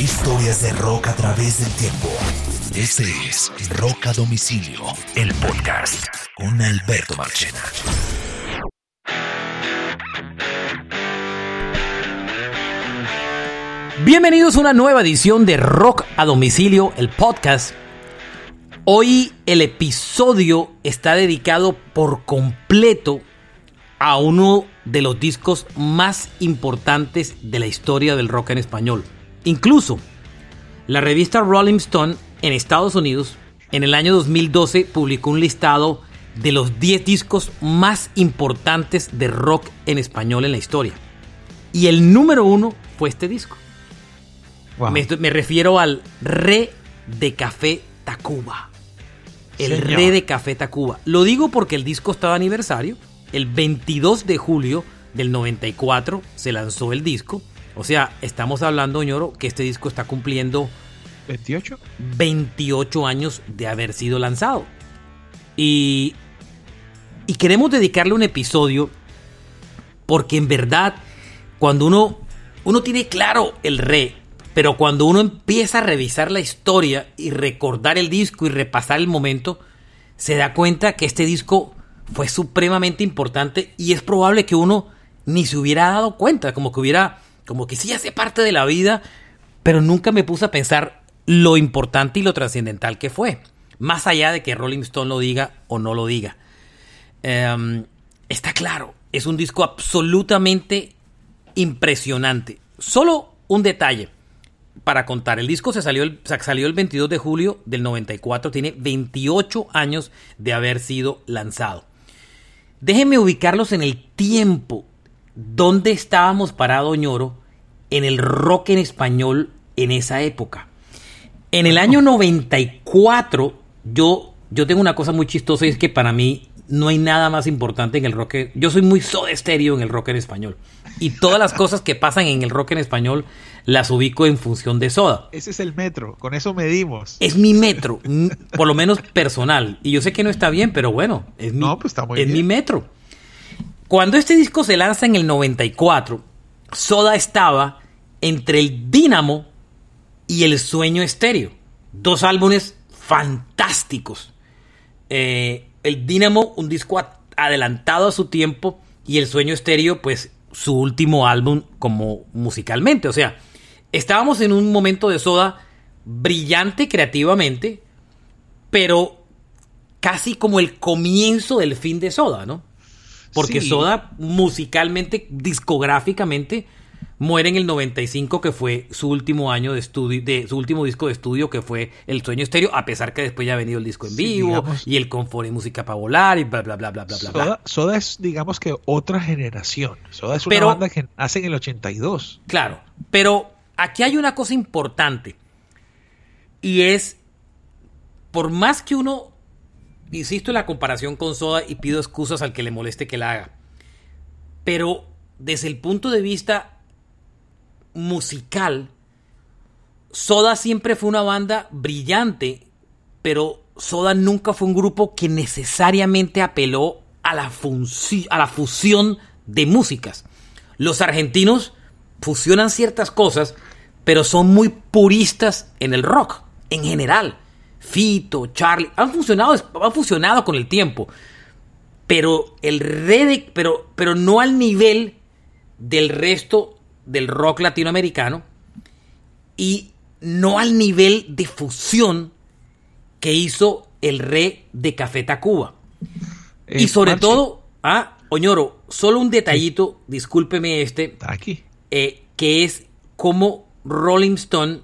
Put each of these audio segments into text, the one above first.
Historias de rock a través del tiempo. Este es Rock a Domicilio, el podcast con Alberto Marchena. Bienvenidos a una nueva edición de Rock a Domicilio, el podcast. Hoy el episodio está dedicado por completo a uno de los discos más importantes de la historia del rock en español. Incluso, la revista Rolling Stone en Estados Unidos en el año 2012 publicó un listado de los 10 discos más importantes de rock en español en la historia. Y el número uno fue este disco. Me, me, refiero al Re de Café Tacuba. El Re de Café Tacuba. Lo digo porque el disco estaba aniversario el 22 de julio del 94 se lanzó el disco. O sea, estamos hablando, ñoro, que este disco está cumpliendo 28 28 años de haber sido lanzado. Y, y queremos dedicarle un episodio porque en verdad, cuando uno, uno tiene claro el re, pero cuando uno empieza a revisar la historia y recordar el disco y repasar el momento, se da cuenta que este disco fue supremamente importante y es probable que uno ni se hubiera dado cuenta, como que hubiera, como que sí hace parte de la vida, pero nunca me puse a pensar lo importante y lo trascendental que fue, más allá de que Rolling Stone lo diga o no lo diga. Em, está claro, es un disco absolutamente impresionante. Solo un detalle para contar. El disco se salió, el, salió el 22 de julio del 94, tiene 28 años de haber sido lanzado. Déjenme ubicarlos en el tiempo. ¿Dónde estábamos parados, ñoro? En el rock en español en esa época. En el año 94, yo, yo tengo una cosa muy chistosa y es que para mí no hay nada más importante en el rock. Yo soy muy soda estéreo en el rock en español. Y todas las cosas que pasan en el rock en español las ubico en función de soda. Ese es el metro, con eso medimos. Es mi metro, por lo menos personal. Y yo sé que no está bien, pero bueno, es mi, pues es mi metro. Cuando este disco se lanza en el 94, Soda estaba entre el Dínamo y el Sueño Estéreo. Dos álbumes fantásticos. Eh, el Dínamo, un disco adelantado a su tiempo, y el Sueño Estéreo, pues su último álbum como musicalmente. O sea, estábamos en un momento de Soda brillante creativamente, pero casi como el comienzo del fin de Soda, ¿no? Porque Soda musicalmente, discográficamente, muere en el 95, que fue su último año de estudio, de su último disco de estudio, que fue El Sueño Estéreo, a pesar que después ya ha venido el disco en vivo y el confort y música para volar y bla, bla, bla, bla, bla, Soda, Soda es, digamos que otra generación. Soda es una banda que nace en el 82. Claro, pero aquí hay una cosa importante y es, por más que uno, insisto en la comparación con Soda y pido excusas al que le moleste que la haga, pero desde el punto de vista musical, Soda siempre fue una banda brillante, pero Soda nunca fue un grupo que necesariamente apeló a la, a la fusión de músicas. Los argentinos fusionan ciertas cosas, pero son muy puristas en el rock, en general. Fito, Charlie, han funcionado, han funcionado con el tiempo. Pero el pero, pero no al nivel del resto del rock latinoamericano y no al nivel de fusión que hizo el rey de Café Tacuba. y sobre todo, ah, Oñoro, solo un detallito, discúlpeme este, aquí. Eh, que es cómo Rolling Stone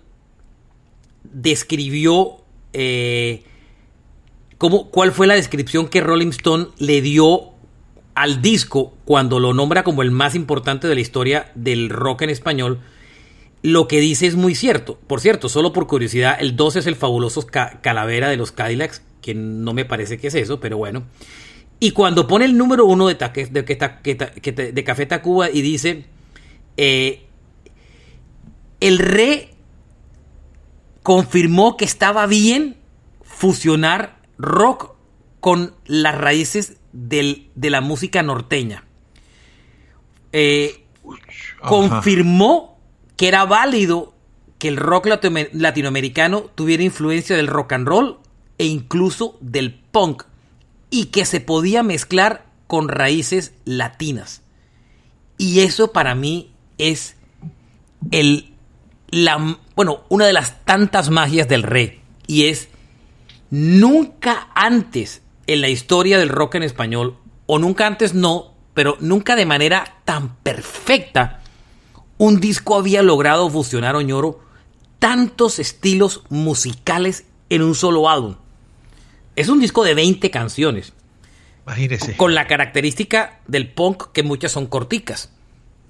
describió eh, cómo, cuál fue la descripción que Rolling Stone le dio al disco cuando lo nombra como el más importante de la historia del rock en español, lo que dice es muy cierto. Por cierto, solo por curiosidad, el 2 es el fabuloso Calavera de los Cadillacs, que no me parece que es eso, pero bueno. Y cuando pone el número uno de, Café Tacuba y dice, eh, el rey confirmó que estaba bien fusionar rock con las raíces de la música norteña. Eh, confirmó que era válido que el rock latinoamericano tuviera influencia del rock and roll e incluso del punk y que se podía mezclar con raíces latinas. Y eso para mí es el la bueno, una de las tantas magias del rey y es nunca antes en la historia del rock en español o nunca antes no, pero nunca de manera tan perfecta un disco había logrado fusionar Oñoro tantos estilos musicales en un solo álbum. Es un disco de 20 canciones. Imagínese. Con la característica del punk que muchas son corticas.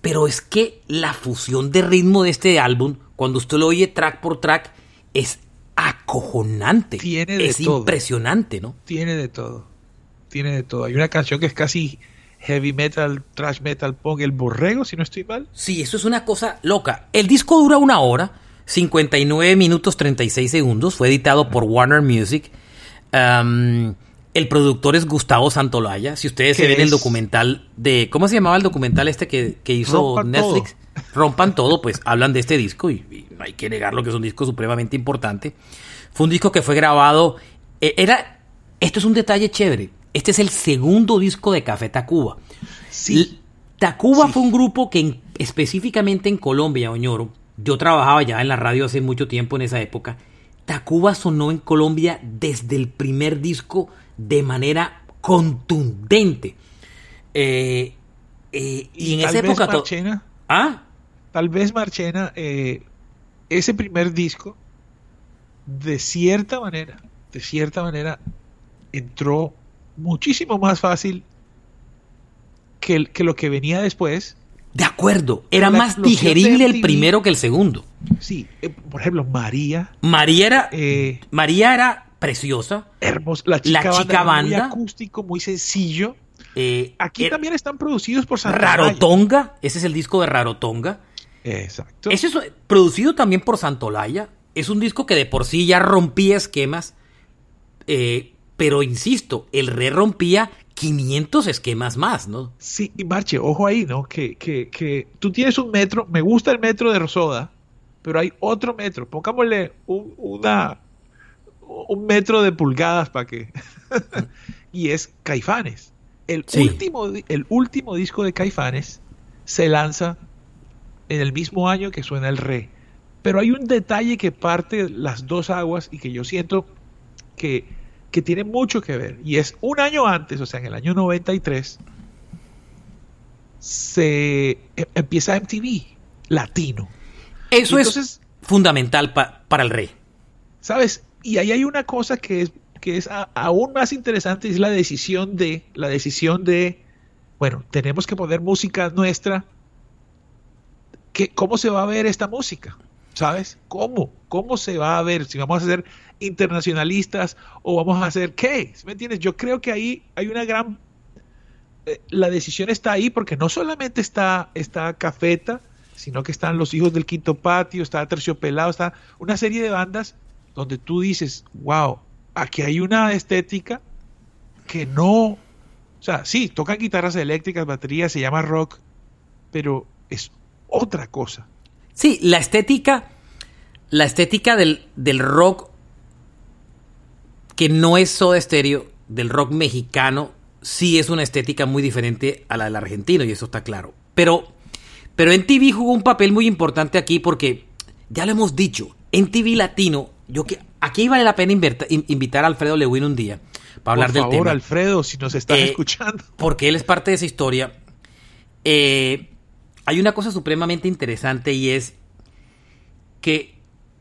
Pero es que la fusión de ritmo de este álbum, cuando usted lo oye track por track, es acojonante. Tiene de es impresionante, ¿no? Tiene de todo. Tiene de todo. Hay una canción que es casi heavy metal, trash metal, punk, el borrego, si no estoy mal. Sí, eso es una cosa loca. El disco dura una hora, 59 minutos 36 segundos. Fue editado por Warner Music. el productor es Gustavo Santolaya. Si ustedes se ven el documental de. ¿Cómo se llamaba el documental este que, hizo Netflix? Rompan todo, pues hablan de este disco y, no hay que negarlo que es un disco supremamente importante. Fue un disco que fue grabado. Eh, era. Esto es un detalle chévere. Este es el segundo disco de Café Tacuba. Sí. Tacuba fue un grupo que específicamente en Colombia, Oñoro, yo trabajaba ya en la radio hace mucho tiempo en esa época. Tacuba sonó en Colombia desde el primer disco de manera contundente. Eh, eh, y, en esa época. Marchena, ¿Ah? Tal vez Marchena, eh, ese primer disco, de cierta manera, de cierta manera, entró muchísimo más fácil que, que lo que venía después de acuerdo, era más digerible el primero que el segundo. Sí, eh, por ejemplo, María. María era, eh, María era preciosa. Hermosa. La chica, banda, Muy acústico, muy sencillo. Eh, Aquí también están producidos por Santa Rarotonga, ese es el disco de Rarotonga. Exacto. Ese es producido también por Santolaya. Es un disco que de por sí ya rompía esquemas. pero insisto, el re rompía 500 esquemas más, ¿no? Sí, y Marche, ojo ahí, ¿no? Que, que, que tú tienes un metro, me gusta el metro de Rosoda, pero hay otro metro, pongámosle un, una, un metro de pulgadas para que... y es Caifanes. El, último, el último disco de Caifanes se lanza en el mismo año que suena el re. Pero hay un detalle que parte las dos aguas y que yo siento que que tiene mucho que ver. Y es un año antes, o sea, en el año 93, se e, empieza MTV latino. Eso es fundamental para el rey. ¿Sabes? Y ahí hay una cosa que es, que es aún más interesante, es la decisión de, la decisión de, bueno, tenemos que poner música nuestra. Que, ¿Cómo se va a ver esta música? ¿Sabes? ¿Cómo? ¿Cómo se va a ver? Si vamos a hacer internacionalistas o vamos a hacer qué? ¿Me entiendes? Yo creo que ahí hay una gran... Eh, la decisión está ahí porque no solamente está, está Cafeta, sino que están los hijos del quinto patio, está Terciopelado, está una serie de bandas donde tú dices, wow, aquí hay una estética que no... O sea, sí, tocan guitarras eléctricas, baterías, se llama rock, pero es otra cosa. Sí, la estética, la estética del, del rock que no es Soda Stereo, del rock mexicano, sí es una estética muy diferente a la del argentino, y eso está claro. Pero, pero NTV jugó un papel muy importante aquí porque, ya lo hemos dicho, NTV Latino, yo que aquí vale la pena invitar a Alfredo Lewin un día para hablar del tema. Por favor, Alfredo, si nos estás eh, escuchando. Porque él es parte de esa historia. Eh, hay una cosa supremamente interesante y es que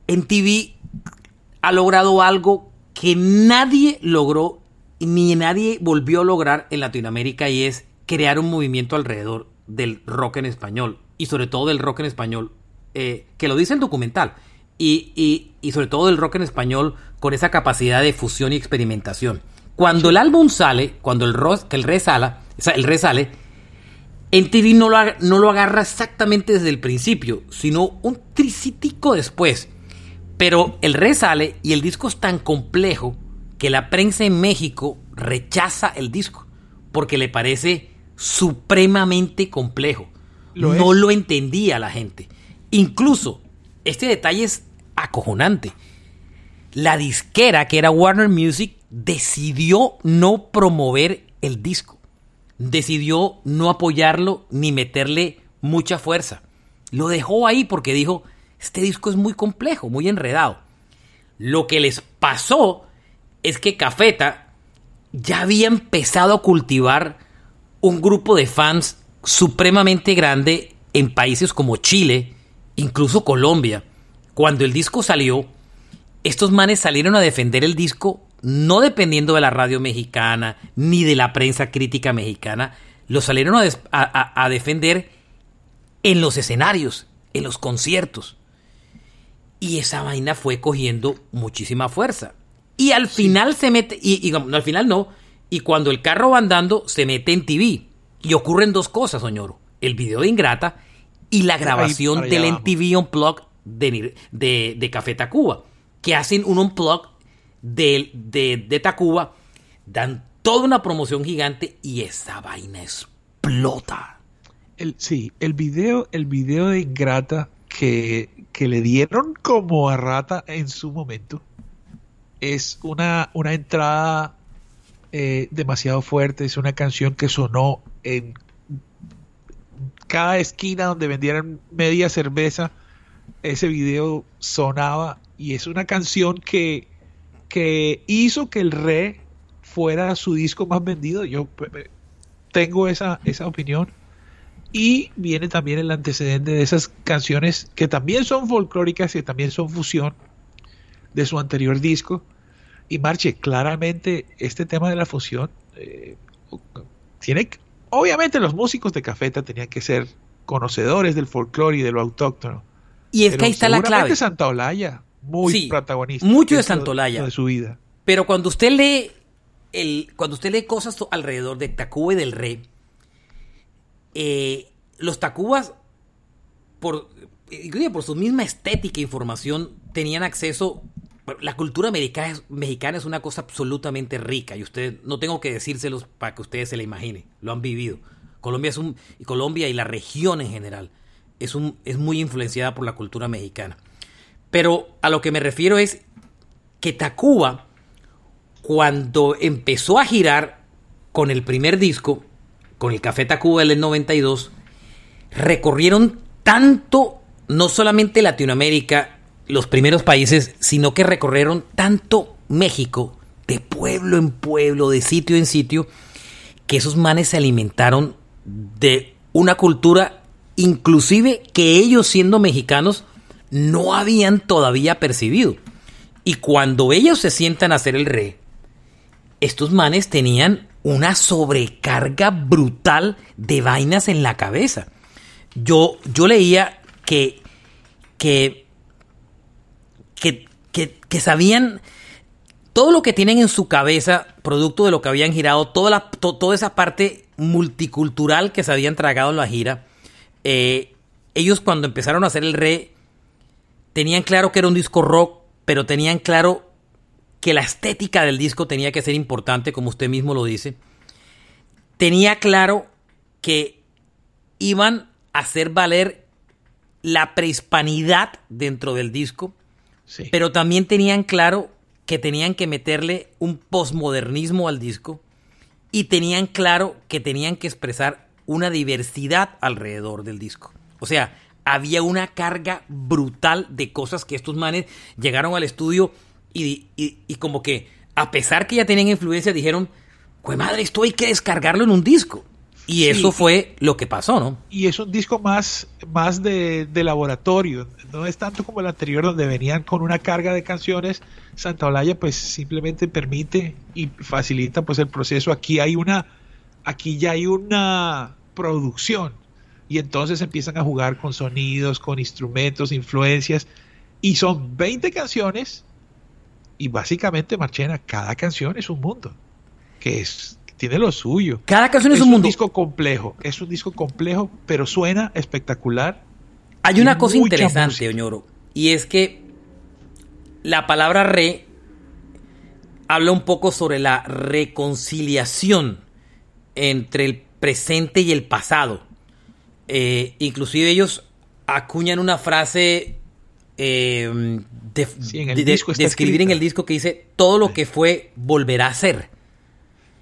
NTV ha logrado algo que nadie logró ni nadie volvió a lograr en Latinoamérica y es crear un movimiento alrededor del rock en español y sobre todo del rock en español, eh, que lo dice el documental, y, y, sobre todo del rock en español con esa capacidad de fusión y experimentación. Cuando el álbum sale, cuando el, rock, el re sala, el re sale, TV no lo, no lo agarra exactamente desde el principio, sino un tricítico después. Pero el re sale y el disco es tan complejo que la prensa en México rechaza el disco porque le parece supremamente complejo. no lo entendía la gente. Incluso este detalle es acojonante. La disquera, que era Warner Music, decidió no promover el disco. Decidió no apoyarlo ni meterle mucha fuerza. Lo dejó ahí porque dijo, este disco es muy complejo, muy enredado. Lo que les pasó es que Cafeta ya había empezado a cultivar un grupo de fans supremamente grande en países como Chile, incluso Colombia. Cuando el disco salió, estos manes salieron a defender el disco no dependiendo de la radio mexicana ni de la prensa crítica mexicana, lo salieron a, defender en los escenarios, en los conciertos. Y esa vaina fue cogiendo muchísima fuerza. Y al final se mete, y, no, al final no, y cuando el carro va andando se mete en TV. Y ocurren dos cosas, Soñoro. El video de Ingrata y la grabación del NTV Unplugged de, de, de Café Tacuba. Que hacen un Unplugged de, de, de Tacuba, dan toda una promoción gigante y esa vaina explota. El, sí, el video, el video de Ingrata que, que le dieron como a rata en su momento es una, una entrada eh, demasiado fuerte. Es una canción que sonó en cada esquina donde vendieran media cerveza. Ese video sonaba y es una canción que, que hizo que el Re fuera su disco más vendido. Yo tengo esa, esa opinión. Y viene también el antecedente de esas canciones que también son folclóricas y también son fusión de su anterior disco y Marche, claramente este tema de la fusión eh, tiene obviamente los músicos de Cafeta tenían que ser conocedores del folclore y de lo autóctono. Y es que ahí está la clave. Santa Olaya, muy protagonista. Mucho de Santa Olaya. De su vida. Pero cuando usted lee el, cuando usted lee cosas alrededor de Tacuba y del Rey, eh, los Tacubas, por, por su misma estética e información, tenían acceso la cultura mexicana, mexicana es una cosa absolutamente rica y usted no tengo que decírselos para que ustedes se la imaginen, lo han vivido. Colombia es un y Colombia y la región en general es un es muy influenciada por la cultura mexicana. Pero a lo que me refiero es que Tacuba cuando empezó a girar con el primer disco, con el Café Tacuba del 92, recorrieron tanto no solamente Latinoamérica los primeros países, sino que recorrieron tanto México, de pueblo en pueblo, de sitio en sitio, que esos manes se alimentaron de una cultura inclusive que ellos siendo mexicanos no habían todavía percibido. Y cuando ellos se sientan a hacer el rey, estos manes tenían una sobrecarga brutal de vainas en la cabeza. Yo, yo leía que, que que, sabían todo lo que tienen en su cabeza, producto de lo que habían girado, toda, la, toda esa parte multicultural que se habían tragado en la gira, eh, ellos cuando empezaron a hacer el re, tenían claro que era un disco rock, pero tenían claro que la estética del disco tenía que ser importante, como usted mismo lo dice. Tenía claro que iban a hacer valer la prehispanidad dentro del disco pero también tenían claro que tenían que meterle un posmodernismo al disco y tenían claro que tenían que expresar una diversidad alrededor del disco. O sea, había una carga brutal de cosas que estos manes llegaron al estudio y, y, como que, a pesar que ya tenían influencia, dijeron, pues madre, esto hay que descargarlo en un disco. Y eso fue lo que pasó, ¿no? Y es un disco más, más de, laboratorio, no es tanto como el anterior donde venían con una carga de canciones. Santa Olaya pues simplemente permite y facilita pues el proceso. Aquí hay una, aquí ya hay una producción y entonces empiezan a jugar con sonidos, con instrumentos, influencias y son 20 canciones y básicamente Marchena, cada canción es un mundo que es tiene lo suyo. Cada canción es, un, mundo. disco complejo, es un disco complejo, pero suena espectacular. Hay una cosa interesante, Oñoro, y es que la palabra re habla un poco sobre la reconciliación entre el presente y el pasado. Eh, inclusive ellos acuñan una frase eh, de, escribir en el disco que dice todo lo que fue volverá a ser.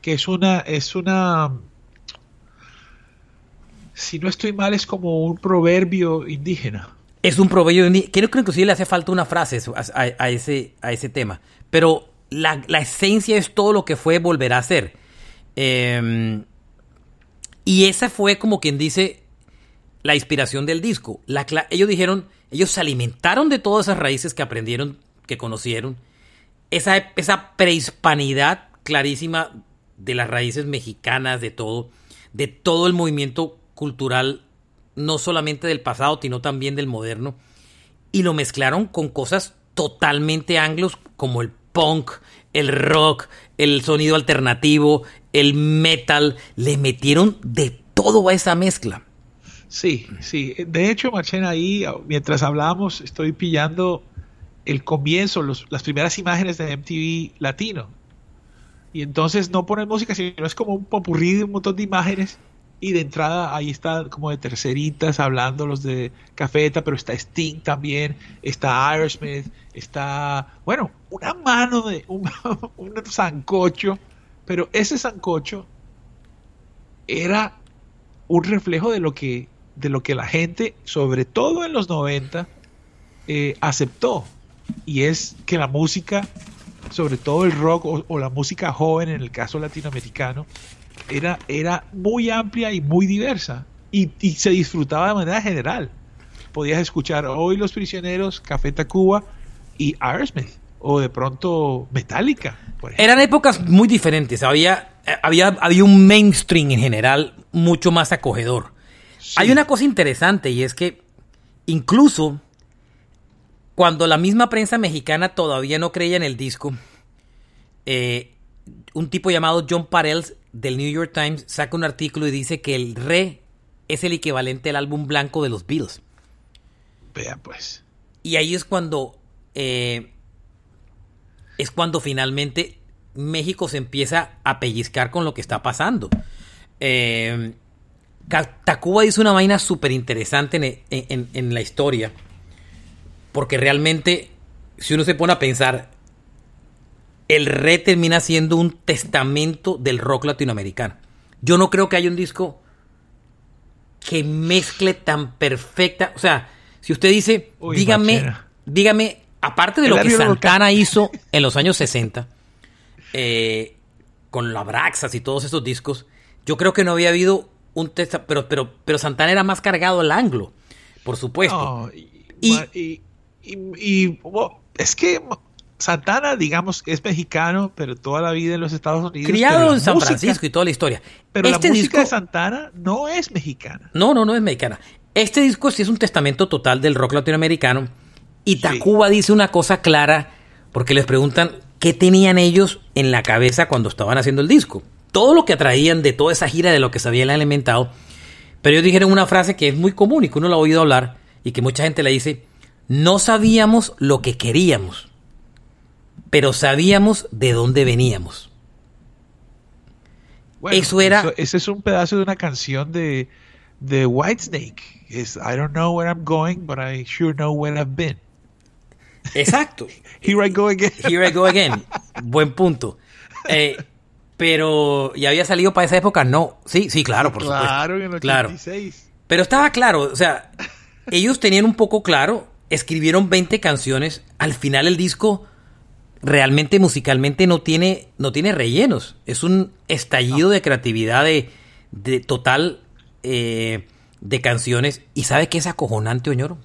Que es una, es una, si no estoy mal, es como un proverbio indígena. Es un proverbio indígena. Creo que inclusive le hace falta una frase a, ese, a ese tema. Pero la, esencia es todo lo que fue volverá a ser. Em, y esa fue como quien dice la inspiración del disco. La, ellos dijeron, ellos se alimentaron de todas esas raíces que aprendieron, que conocieron. Esa, esa prehispanidad clarísima de las raíces mexicanas, de todo, de todo el movimiento cultural, no solamente del pasado, sino también del moderno. Y lo mezclaron con cosas totalmente anglos, como el punk, el rock, el sonido alternativo, el metal. Le metieron de todo a esa mezcla. Sí, sí. De hecho, Marchena, ahí, mientras hablábamos, estoy pillando el comienzo, las primeras imágenes de MTV Latino. Y entonces no ponen música, sino es como un popurrí de un montón de imágenes. Y de entrada ahí está como de terceritas hablando los de Cafeta, pero está Sting también, está Aerosmith, está, bueno, una mano de un, un sancocho. Pero ese sancocho era un reflejo de lo que de lo que la gente, sobre todo en los 90, eh, aceptó. Y es que la música, sobre todo el rock o, la música joven en el caso latinoamericano, era, era muy amplia y muy diversa. Y, se disfrutaba de manera general. Podías escuchar hoy Los Prisioneros, Café Tacuba y Aerosmith. O de pronto Metallica. Eran épocas muy diferentes. Había, había, había un mainstream en general mucho más acogedor. Hay una cosa interesante y es que incluso cuando la misma prensa mexicana todavía no creía en el disco, eh, un tipo llamado John Parells del New York Times saca un artículo y dice que el Re es el equivalente al álbum blanco de los Beatles. Vea pues. Y ahí es cuando eh, es cuando finalmente México se empieza a pellizcar con lo que está pasando. Eh, Tacuba dice una vaina súper interesante en, la historia. Porque realmente, si uno se pone a pensar, el re termina siendo un testamento del rock latinoamericano. Yo no creo que haya un disco que mezcle tan perfecta. O sea, si usted dice, dígame, dígame, aparte de lo que Santana hizo en los años 60, eh, con la Braxas y todos esos discos, yo creo que no había habido un pero, pero, pero Santana era más cargado al anglo, por supuesto. y, y, es que Santana, digamos, es mexicano, pero toda la vida en los Estados Unidos. Criado en San Francisco y toda la historia. Pero este la música de Santana no es mexicana. No, no, no es mexicana. Este disco sí es un testamento total del rock latinoamericano. Y Tacuba dice una cosa clara, porque les preguntan qué tenían ellos en la cabeza cuando estaban haciendo el disco todo lo que atraían de toda esa gira de lo que se habían alimentado. Pero ellos dijeron una frase que es muy común y que uno lo ha oído hablar y que mucha gente le dice, no sabíamos lo que queríamos, pero sabíamos de dónde veníamos. eso era... ese es un pedazo de una canción de, de Whitesnake. Es I don't know where I'm going, but I sure know where I've been. Exacto. Here I go again. Here I go again. Buen punto. Eh, pero, ¿ya había salido para esa época? No. Sí, sí, claro, por supuesto. Claro, en el 86. Pero estaba claro, o sea, ellos tenían un poco claro, escribieron 20 canciones, al final el disco realmente musicalmente no tiene, no tiene rellenos. Es un estallido de creatividad de, de total eh, de canciones. ¿Y sabe qué es acojonante, Oñoro?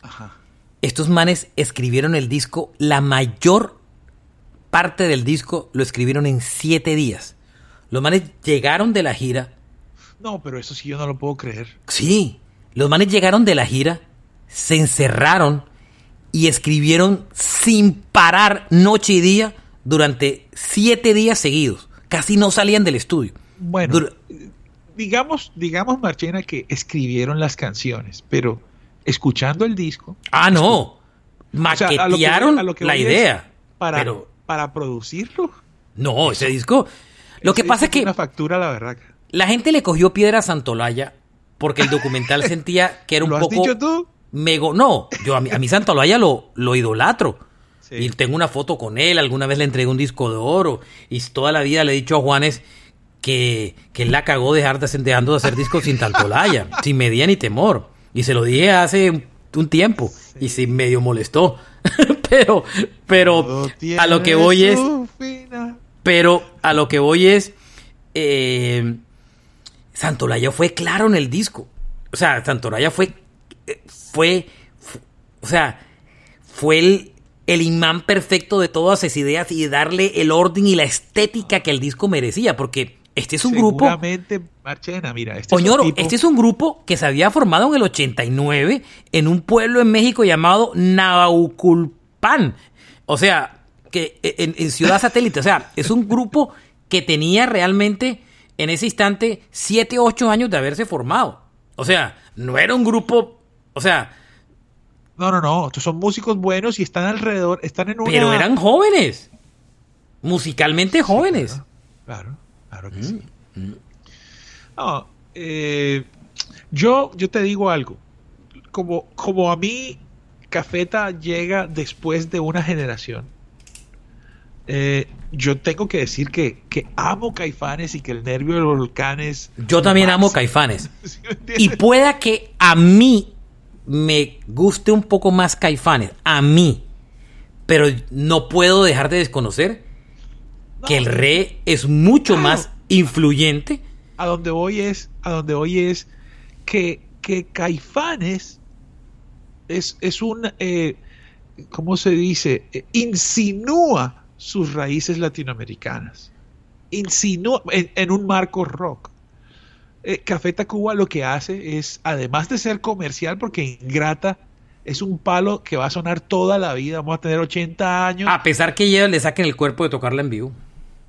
Ajá. Estos manes escribieron el disco la mayor parte del disco lo escribieron en siete días. Los manes llegaron de la gira. No, pero eso sí yo no lo puedo creer. Sí, los manes llegaron de la gira, se encerraron y escribieron sin parar noche y día durante siete días seguidos. Casi no salían del estudio. Bueno, digamos, digamos, Marchena, que escribieron las canciones, pero escuchando el disco. Ah, no. Maquetearon la idea. Para, pero para producirlo. No, ese disco. Lo que pasa es que. Una factura, la verdad. La gente le cogió piedra a Santolaya porque el documental sentía que era un ¿Lo poco. Has dicho tú? me go- no, yo a mi, a mi Santolaya lo, lo idolatro. Y tengo una foto con él, alguna vez le entregué un disco de oro y toda la vida le he dicho a Juanes que, que él la cagó dejar de dejando de hacer discos sin Santolaya, sin medida ni temor. Y se lo dije hace un, un tiempo y se medio molestó. pero, pero a lo que voy es, pero a lo que voy es, eh, Santolaya fue claro en el disco. O sea, Santolaya fue, eh, fue, fu- o sea, fue el, el imán perfecto de todas esas ideas y darle el orden y la estética que el disco merecía, porque este es un grupo... Marchena, mira, este Oñoro, es un tipo- este es un grupo que se había formado en el 89 en un pueblo en México llamado Nauculpan. O sea, que en, en Ciudad Satélite. O sea, es un grupo que tenía realmente en ese instante 7, 8 años de haberse formado. O sea, no era un grupo. O sea, No, no, no. Estos son músicos buenos y están alrededor, están en una. pero eran jóvenes. Musicalmente jóvenes. Claro, claro que Mm, sí. No, eh, yo, yo te digo algo. Como, como a mí, Cafeta llega después de una generación. eh, yo tengo que decir que, que amo Caifanes y que el nervio de los volcanes. Yo también amo Caifanes. Y pueda que a mí me guste un poco más Caifanes, a mí, pero no puedo dejar de desconocer que el re es mucho Claro. más influyente. a donde voy es, a donde voy es que, que Caifanes es, es un, eh, ¿cómo se dice? Eh, insinúa sus raíces latinoamericanas. Insinúa en, en un marco rock. Eh, Café Tacuba lo que hace es, además de ser comercial, porque Ingrata es un palo que va a sonar toda la vida, vamos a tener 80 años. A pesar que ellos le saquen el cuerpo de tocarla en vivo.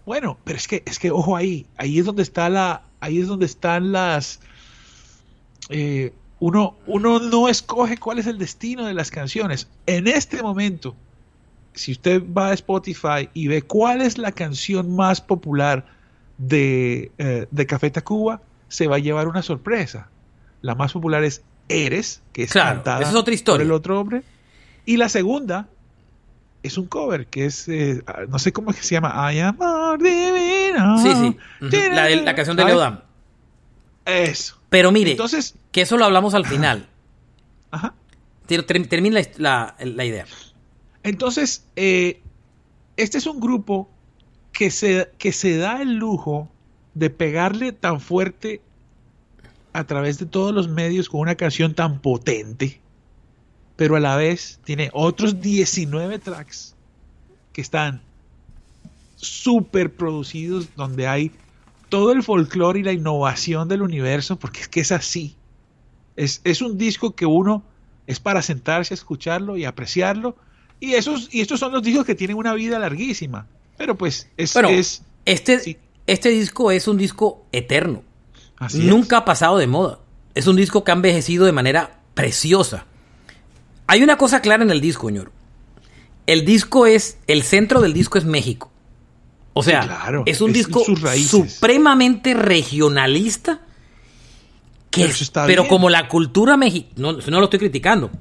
Bueno, pero es que, es que, ojo ahí, ahí es donde está la, ahí es donde están las, eh, uno, uno no escoge cuál es el destino de las canciones. En este momento, si usted va a Spotify y ve cuál es la canción más popular de, eh, de Café Tacuba, se va a llevar una sorpresa. La más popular es Eres, que es Claro, cantada esa es otra historia. por el otro hombre. Y la segunda es un cover, que es, eh, no sé cómo es que se llama, Ay, amor divino. Sí, sí. La, de- la canción de. Leodam. Eso. Pero mire, Entonces, que eso lo hablamos al final. ajá. Ter- ter- Termina la, la- la idea. Entonces, eh, este es un grupo que se, que se da el lujo de pegarle tan fuerte a través de todos los medios con una canción tan potente, pero a la vez tiene otros 19 tracks que están súper producidos, donde hay todo el folclore y la innovación del universo, porque es que es así. Es, es un disco que uno es para sentarse a escucharlo y apreciarlo. Y, esos, y estos son los discos que tienen una vida larguísima. Pero pues es... Bueno, es este, sí. este disco es un disco eterno. así es. Nunca ha pasado de moda. Es un disco que ha envejecido de manera preciosa. Hay una cosa clara en el disco, señor. El disco es, el centro del disco es México. O sea, claro, es un es disco supremamente regionalista. Que Pero está como la cultura mexicana, no, no lo estoy criticando.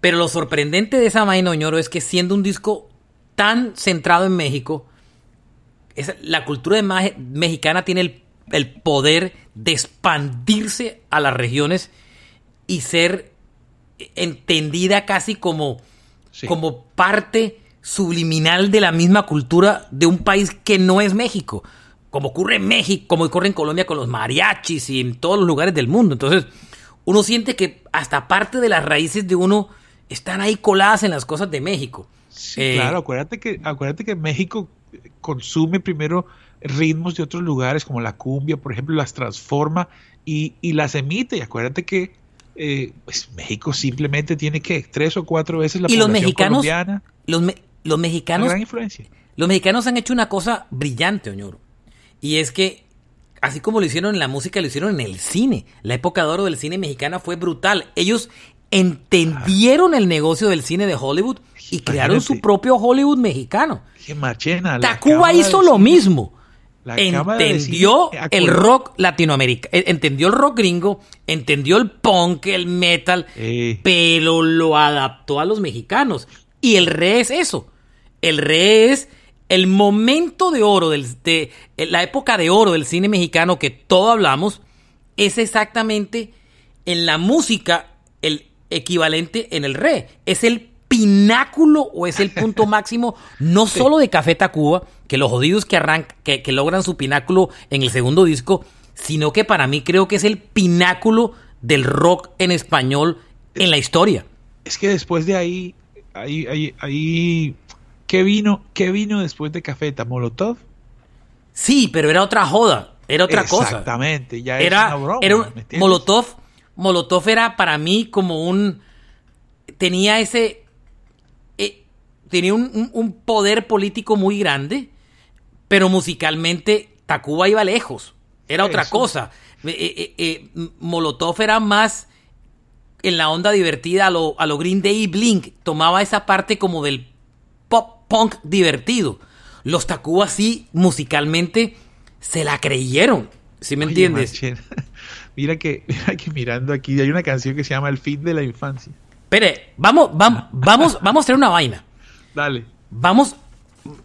Pero lo sorprendente de esa vaina, ñoro, es que siendo un disco tan centrado en México, es- la cultura de mexicana tiene el, el poder de expandirse a las regiones y ser entendida casi como, Sí. como parte subliminal de la misma cultura de un país que no es México. Como ocurre en México, como ocurre en Colombia con los mariachis y en todos los lugares del mundo. Entonces, uno siente que hasta parte de las raíces de uno están ahí coladas en las cosas de México. Sí, Eh, claro, acuérdate que, acuérdate que México consume primero ritmos de otros lugares, como la cumbia, por ejemplo, las transforma y, y las emite. Y acuérdate que eh, pues México simplemente tiene que tres o cuatro veces la y los mexicanos, colombiana. los, me- los mexicanos gran influencia. Los mexicanos han hecho una cosa brillante, Oñoro. Y es que, así como lo hicieron en la música, lo hicieron en el cine. La época de oro del cine mexicana fue brutal. Ellos entendieron el negocio del cine de Hollywood y crearon su propio Hollywood mexicano. Que Marchena. la Tacuba hizo lo mismo. entendió el rock latinoamericano, eh, entendió el rock gringo, entendió el punk, el metal, pero lo adaptó a los mexicanos. Y el re es eso. El re es el momento de oro, del, de la época de oro del cine mexicano que todo hablamos, es exactamente en la música el equivalente en el re. Es el pináculo o es el punto máximo, no solo de Café Tacuba, que los jodidos que, arrancan, que, logran su pináculo en el segundo disco, sino que para mí creo que es el pináculo del rock en español en la historia. Es que después de ahí, ahí, ahí, ahí ¿qué vino, qué vino después de Cafeta? ¿Molotov? Sí, pero era otra joda, era otra cosa. Exactamente, ya era, una broma, era un, Molotov, Molotov era para mí como un tenía ese tenía un, poder político muy grande, pero musicalmente Tacuba iba lejos. Era otra cosa. Eh, eh, eh, Molotov era más en la onda divertida a lo, a lo Green Day y Blink. Tomaba esa parte como del pop punk divertido. Los Tacuba sí, musicalmente, se la creyeron. ¿Sí me entiendes? mira, que, mira que mirando aquí hay una canción que se llama El fin de la infancia. Espere, vamos, vamos, vamos, vamos a hacer una vaina. Dale. Vamos,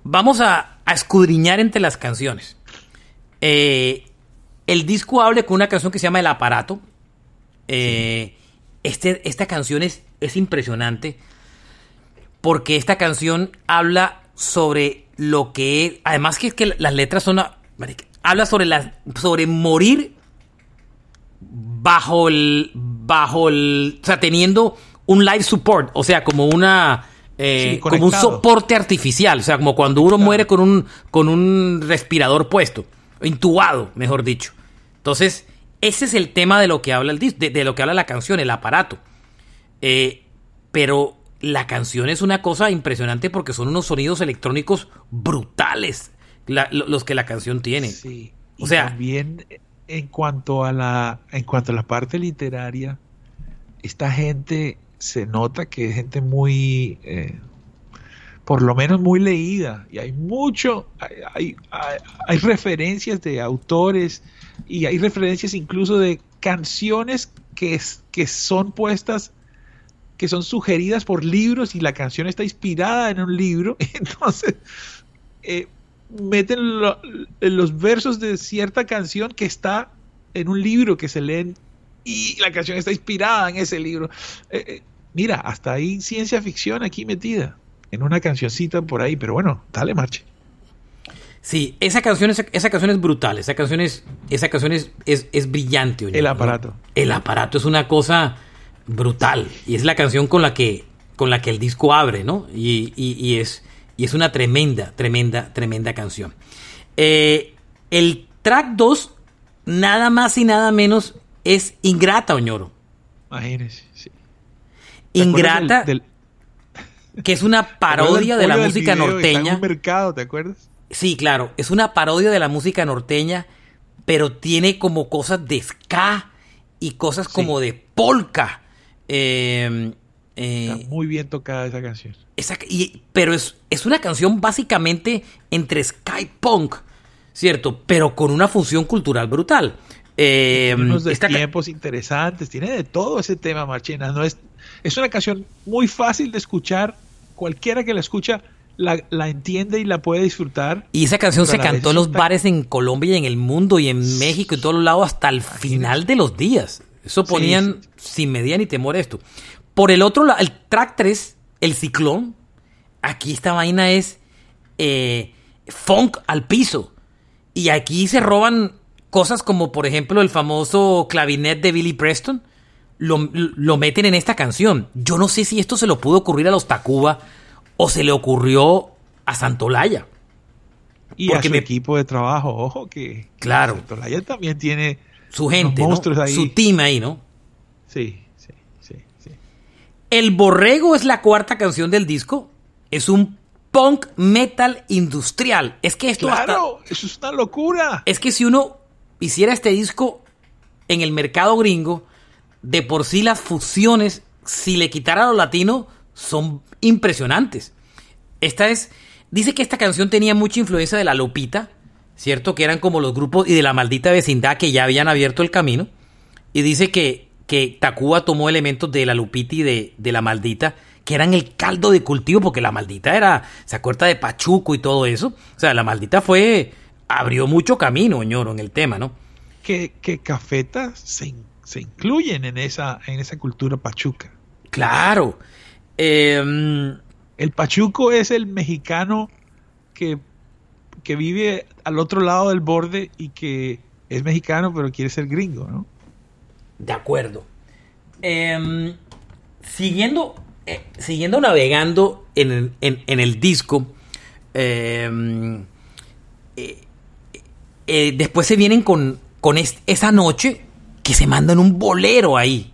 vamos a, escudriñar entre las canciones. Eh, el disco abre con una canción que se llama El Aparato. Eh, este, esta canción es, es impresionante porque esta canción habla sobre lo que es, además que es que las letras son, habla sobre, la, sobre morir bajo el, bajo el, o sea, teniendo un live support, o sea, como una, eh, como un soporte artificial, o sea, como cuando uno muere con un, con un respirador puesto, intubado, mejor dicho. Entonces, ese es el tema de lo que habla el de, de lo que habla la canción, el aparato. Eh, pero la canción es una cosa impresionante porque son unos sonidos electrónicos brutales los que la canción tiene. Sí. O sea, también en cuanto a la en cuanto a la parte literaria, esta gente se nota que es gente muy, eh, por lo menos muy leída, y hay mucho, hay, hay, referencias de autores y hay referencias incluso de canciones que, que son puestas, que son sugeridas por libros y la canción está inspirada en un libro, entonces eh, meten los versos de cierta canción que está en un libro que se leen y la canción está inspirada en ese libro. Eh, Mira, hasta hay ciencia ficción aquí metida, en una cancioncita por ahí, pero bueno, dale marche. Sí, esa canción, esa, canción es brutal, esa canción es, esa canción es, es, brillante. el aparato. El aparato es una cosa brutal y es la canción con la que, con la que el disco abre, ¿no? Y, es, y es una tremenda, tremenda, tremenda canción. Eh, el track 2, nada más y nada menos, es Ingrata, Oñoro. Imagínese, sí. Ingrata, que es una parodia de la música norteña. En mercado, ¿te acuerdas? Sí, claro, es una parodia de la música norteña, pero tiene como cosas de ska y cosas como de polka. Em, eh, Está muy bien tocada esa canción. pero es, es una canción básicamente entre ska y punk, ¿cierto? Pero con una función cultural brutal. Eh, unos tiempos interesantes, tiene de todo ese tema, Marchena. No es, es una canción muy fácil de escuchar. Cualquiera que la escucha la, entiende y la puede disfrutar. Y esa canción se cantó en los bares en Colombia y en el mundo y en México y todos los lados hasta el final de los días. Eso ponían sin medida ni temor esto. Por el otro lado, el track 3, el ciclón, aquí esta vaina es eh, funk al piso. Y aquí se roban cosas como, por ejemplo, el famoso clavinet de Billy Preston lo, meten en esta canción. Yo no sé si esto se lo pudo ocurrir a los Tacuba o se le ocurrió a Santolaya. Y Porque a su equipo de trabajo, ojo que claro. Santolaya también tiene su gente, su team ahí, ¿no? Sí, sí, sí, sí. El Borrego es la cuarta canción del disco. Es un punk metal industrial. Es que esto Claro, eso es una locura. Es que si uno hiciera este disco en el mercado gringo, de por sí las fusiones, si le quitara lo latino, son impresionantes. Esta es. Dice que esta canción tenía mucha influencia de la Lupita. ¿cierto? Que eran como los grupos y de la maldita vecindad que ya habían abierto el camino. Y dice que, que Tacuba tomó elementos de la Lupita y de, de la maldita, que eran el caldo de cultivo, porque la maldita era, se acuerda de Pachuco y todo eso. O sea, la maldita fue, abrió mucho camino, ñoro, en el tema, ¿no? Que, que Cafeta se, se incluyen en esa, en esa cultura pachuca. Claro. Eh, el Pachuco es el mexicano que, que, vive al otro lado del borde y que es mexicano pero quiere ser gringo, ¿no? De acuerdo. Eh, siguiendo, eh, siguiendo navegando en el, en, en el disco, em, eh, eh, después se vienen con, con esa noche que se mandan un bolero ahí.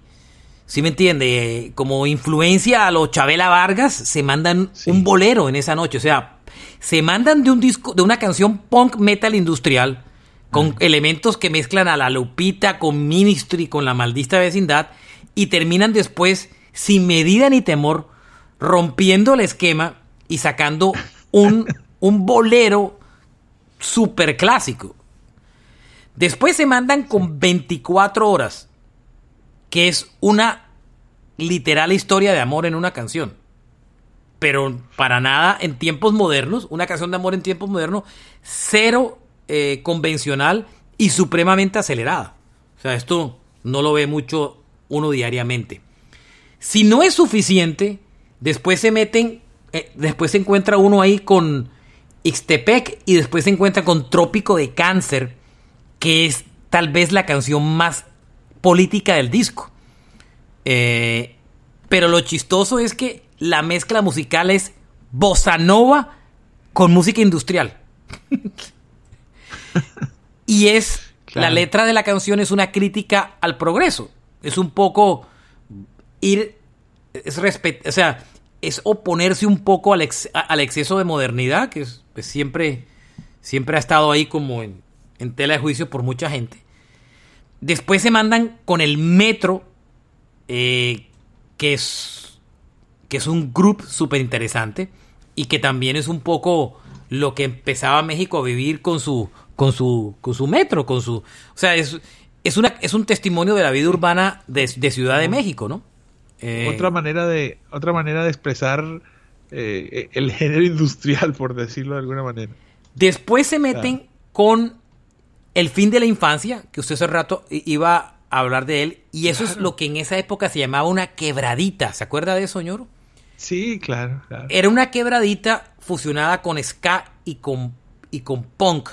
¿Sí me entiende? Como influencia a los Chabela Vargas, se mandan sí. un bolero en esa noche. O sea, se mandan de un disco, de una canción punk metal industrial, con elementos que mezclan a la Lupita, con Ministry, con la maldita vecindad, y terminan después, sin medida ni temor, rompiendo el esquema y sacando un, un bolero super clásico. Después se mandan con 24 horas que es una literal historia de amor en una canción. Pero para nada en tiempos modernos, una canción de amor en tiempos modernos, cero eh, convencional y supremamente acelerada. O sea, esto no lo ve mucho uno diariamente. Si no es suficiente, después se meten, eh, después se encuentra uno ahí con Ixtepec y después se encuentra con Trópico de Cáncer, que es tal vez la canción más política del disco. Eh, pero lo chistoso es que la mezcla musical es bossa nova con música industrial. y es claro. la letra de la canción es una crítica al progreso. Es un poco ir es respet, o sea, es oponerse un poco al, ex, al exceso de modernidad que es, pues, siempre siempre ha estado ahí como en, en tela de juicio por mucha gente. Después se mandan con el Metro, eh, que, es, que es un grupo súper interesante y que también es un poco lo que empezaba México a vivir con su, con su, con su metro, con su... O sea, es, es, una, es un testimonio de la vida urbana de, de Ciudad de México, ¿no? Eh, otra, manera de, otra manera de expresar eh, el género industrial, por decirlo de alguna manera. Después se meten ah. con el fin de la infancia, que usted hace rato iba a hablar de él, y eso claro. es lo que en esa época se llamaba una quebradita. ¿Se acuerda de eso, ñoro? Sí, claro, claro. Era una quebradita fusionada con ska y con, y con punk,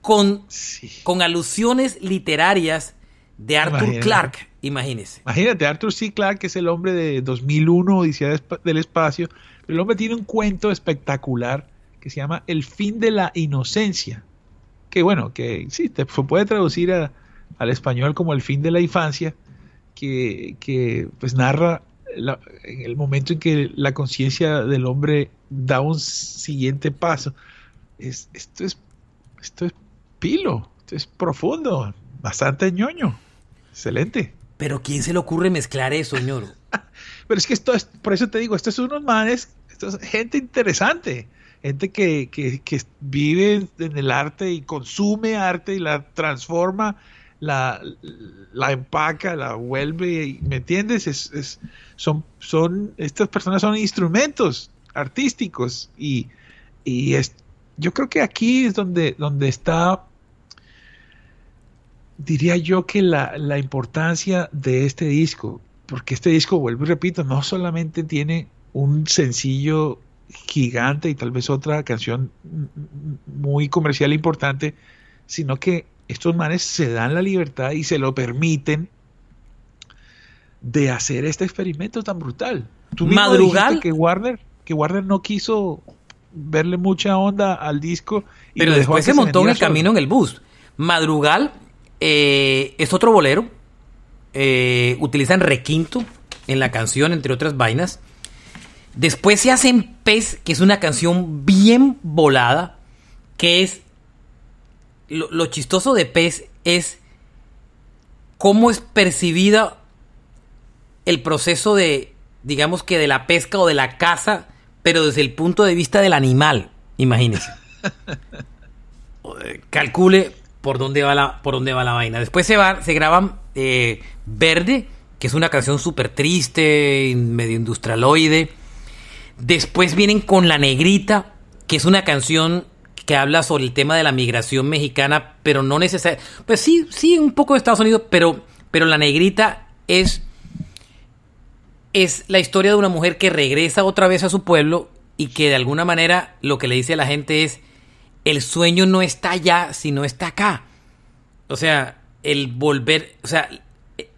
con, sí. con alusiones literarias de Arthur Imagínate. Clarke, imagínese. Imagínate, Arthur C. Clarke es el hombre de 2001, Odisea del Espacio. El hombre tiene un cuento espectacular que se llama El fin de la inocencia que bueno, que sí, se puede traducir a, al español como el fin de la infancia, que, que pues narra la, en el momento en que la conciencia del hombre da un siguiente paso. Es, esto, es, esto es pilo, esto es profundo, bastante ñoño. Excelente. Pero ¿quién se le ocurre mezclar eso, ñoro? Pero es que esto es, por eso te digo, esto es unos manes, esto es gente interesante gente que, que, que, vive en el arte y consume arte y la transforma, la, la empaca, la vuelve, ¿me entiendes? Es, es, son, son, estas personas son instrumentos artísticos y, y es, yo creo que aquí es donde, donde está, diría yo que la, la importancia de este disco, porque este disco, vuelvo y repito, no solamente tiene un sencillo gigante y tal vez otra canción muy comercial importante, sino que estos manes se dan la libertad y se lo permiten de hacer este experimento tan brutal. ¿Tú Madrugal que Warner, que Warner no quiso verle mucha onda al disco, y pero después se montó en el solo. camino en el bus. Madrugal eh, es otro bolero, eh, utilizan requinto en la canción, entre otras vainas. Después se hacen Pez, que es una canción bien volada, que es... Lo, lo chistoso de Pez es cómo es percibida el proceso de, digamos que de la pesca o de la caza, pero desde el punto de vista del animal, imagínense. eh, calcule por dónde va la, por dónde va la vaina. Después se, va, se graban eh, Verde, que es una canción súper triste, medio industrialoide. Después vienen con La Negrita, que es una canción que habla sobre el tema de la migración mexicana, pero no necesariamente. Pues sí, sí, un poco de Estados Unidos, pero, pero La Negrita es, es la historia de una mujer que regresa otra vez a su pueblo y que de alguna manera lo que le dice a la gente es, el sueño no está allá, sino está acá. O sea, el volver, o sea,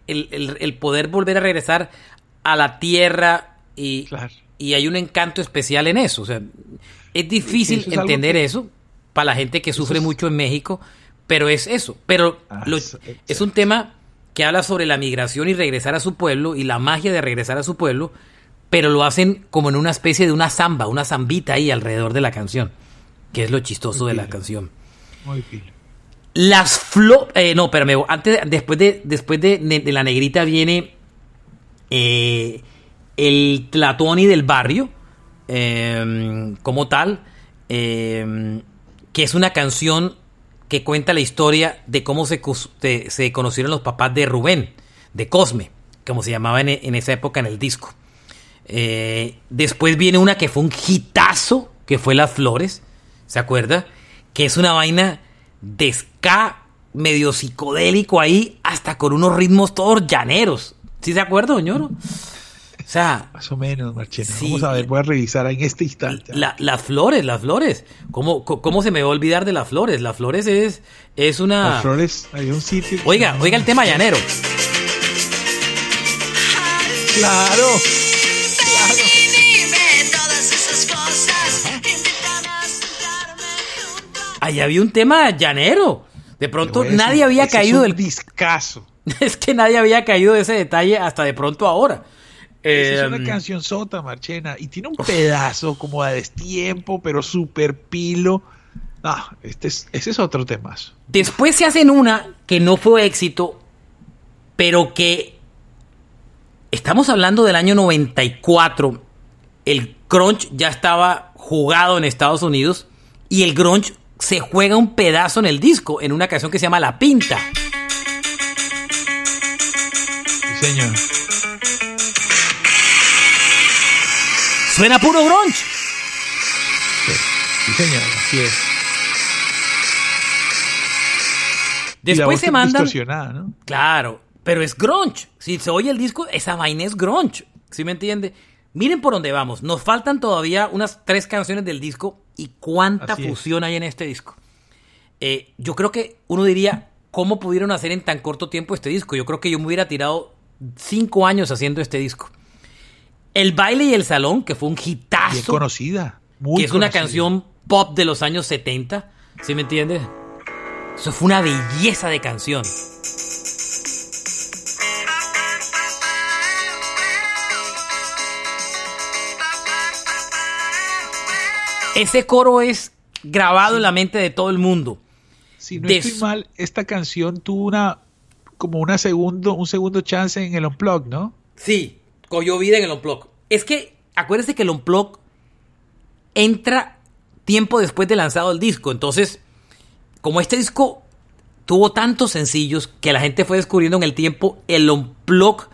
el, poder volver a regresar a la tierra y, y hay un encanto especial en eso. O sea, es difícil entender eso para la gente que sufre mucho en México, pero es eso. Pero ah, es un tema que habla sobre la migración y regresar a su pueblo y la magia de regresar a su pueblo, pero lo hacen como en una especie de una zamba, una zambita ahí alrededor de la canción, que es lo chistoso de la canción. Muy Las flores, eh, no, pero antes, después de, después de, la negrita viene eh, el Tlatoni del barrio, em, como tal, em, que es una canción que cuenta la historia de cómo se, conocieron los papás de Rubén, de Cosme, como se llamaba en, esa época en el disco. Eh, después viene una que fue un hitazo, que fue Las Flores, ¿se acuerda? Que es una vaina de ska medio psicodélico ahí, hasta con unos ritmos todos llaneros. ¿Sí se acuerda, doñoro? O sea, más o menos, Marchena. Vamos a ver, voy a revisar en este instante. las flores, las flores. ¿Cómo, ¿Cómo se me va a olvidar de las flores? Las flores es, es una. Las flores, hay un sitio. Oiga, oiga el tema llanero. Claro. Claro. Ahí había un tema llanero. De pronto nadie había caído del discazo. Es que nadie había caído de ese detalle hasta de pronto ahora es una em, canción sota, Marchena, y tiene un pedazo como de destiempo, pero súper pilo. Ah, este es, ese es otro tema. Después se hacen una que no fue éxito, pero que estamos hablando del año 94. El crunch ya estaba jugado en Estados Unidos y el grunge se juega un pedazo en el disco, en una canción que se llama La Pinta. Sí, señor. Suena puro grunge. Sí, señor, así es. Después se mandan. ¿no? Claro, pero es grunge. Si se oye el disco, esa vaina es grunge. ¿Sí me entiende? Miren por dónde vamos. Nos faltan todavía unas tres canciones del disco y cuánta fusión hay en este disco. Eh, yo creo que uno diría, ¿cómo pudieron hacer en tan corto tiempo este disco? Yo creo que yo me hubiera tirado cinco años haciendo este disco. El baile y el salón, que fue un hitazo. Bien conocida. Muy que es una canción pop de los años 70. ¿Sí me entiendes? Eso fue una belleza de canción. Ese coro es grabado en la mente de todo el mundo. Si no estoy mal, esta canción tuvo una como una segundo, un segundo chance en el Unplug, ¿no? Sí, cogió vida en el Unplug. Es que acuérdense que el Unplug entra tiempo después de lanzado el disco. Entonces, como este disco tuvo tantos sencillos que la gente fue descubriendo en el tiempo, el Unplug,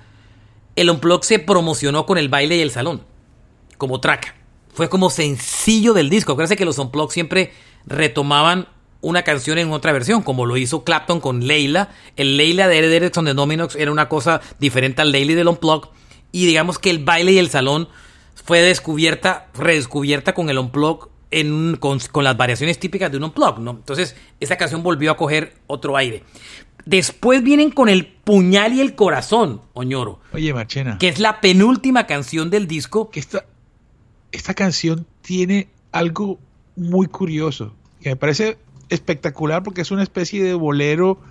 el Unplug se promocionó con el baile y el salón, como track. Fue como sencillo del disco. Acuérdense que los Unplug siempre retomaban una canción en otra versión, como lo hizo Clapton con Leila. El Leila de Erickson de Dominox era una cosa diferente al Leila del Unplug y digamos que el baile y el salón fue descubierta, redescubierta con el unplug en, con, las variaciones típicas de un unplug, ¿no? Entonces, esa canción volvió a coger otro aire. Después vienen con el puñal y el corazón, Oñoro. Oye, Marchena. Que es la penúltima canción del disco. Que esta, esta canción tiene algo muy curioso, que me parece espectacular porque es una especie de bolero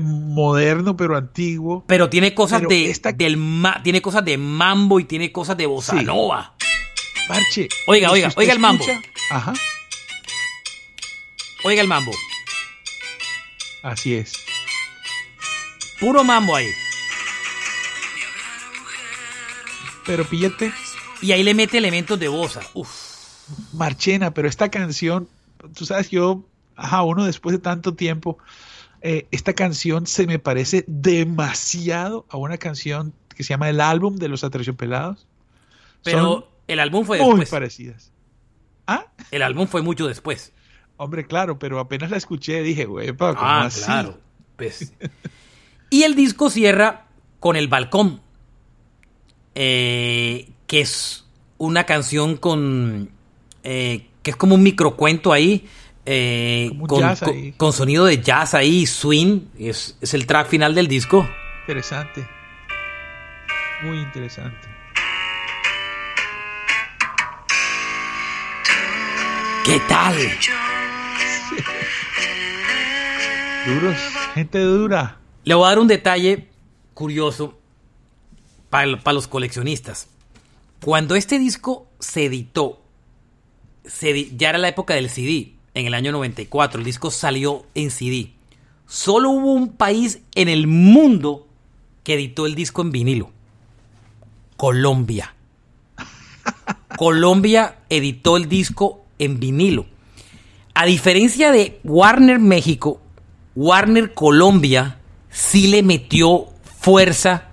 moderno pero antiguo. Pero tiene cosas de del tiene cosas de mambo y tiene cosas de bossa nova. Marche. Oiga, oiga, oiga el mambo. Ajá. Oiga el mambo. Así es. Puro mambo ahí. Pero píllate. Y ahí le mete elementos de bossa. Uf. Marchena, pero esta canción, tú sabes, yo ajá, uno después de tanto tiempo, eh, esta canción se me parece demasiado a una canción que se llama El álbum de los Aterciopelados. Pero el álbum fue muy después. parecidas. ¿Ah? El álbum fue mucho después. Hombre, claro, pero apenas la escuché dije, güey, ¿cómo Ah, así? claro. Pues. y el disco cierra con El Balcón, eh, que es una canción con... eh, que es como un microcuento ahí, eh, con, con- sonido de jazz ahí, swing, es, es el track final del disco. Interesante. Muy interesante. ¿Qué tal? Duros, gente dura. Le voy a dar un detalle curioso para los coleccionistas. Cuando este disco se editó, se ya era la época del CD, en el año 94, el disco salió en CD. Solo hubo un país en el mundo que editó el disco en vinilo. Colombia. Colombia editó el disco en vinilo. A diferencia de Warner México, Warner Colombia sí le metió fuerza.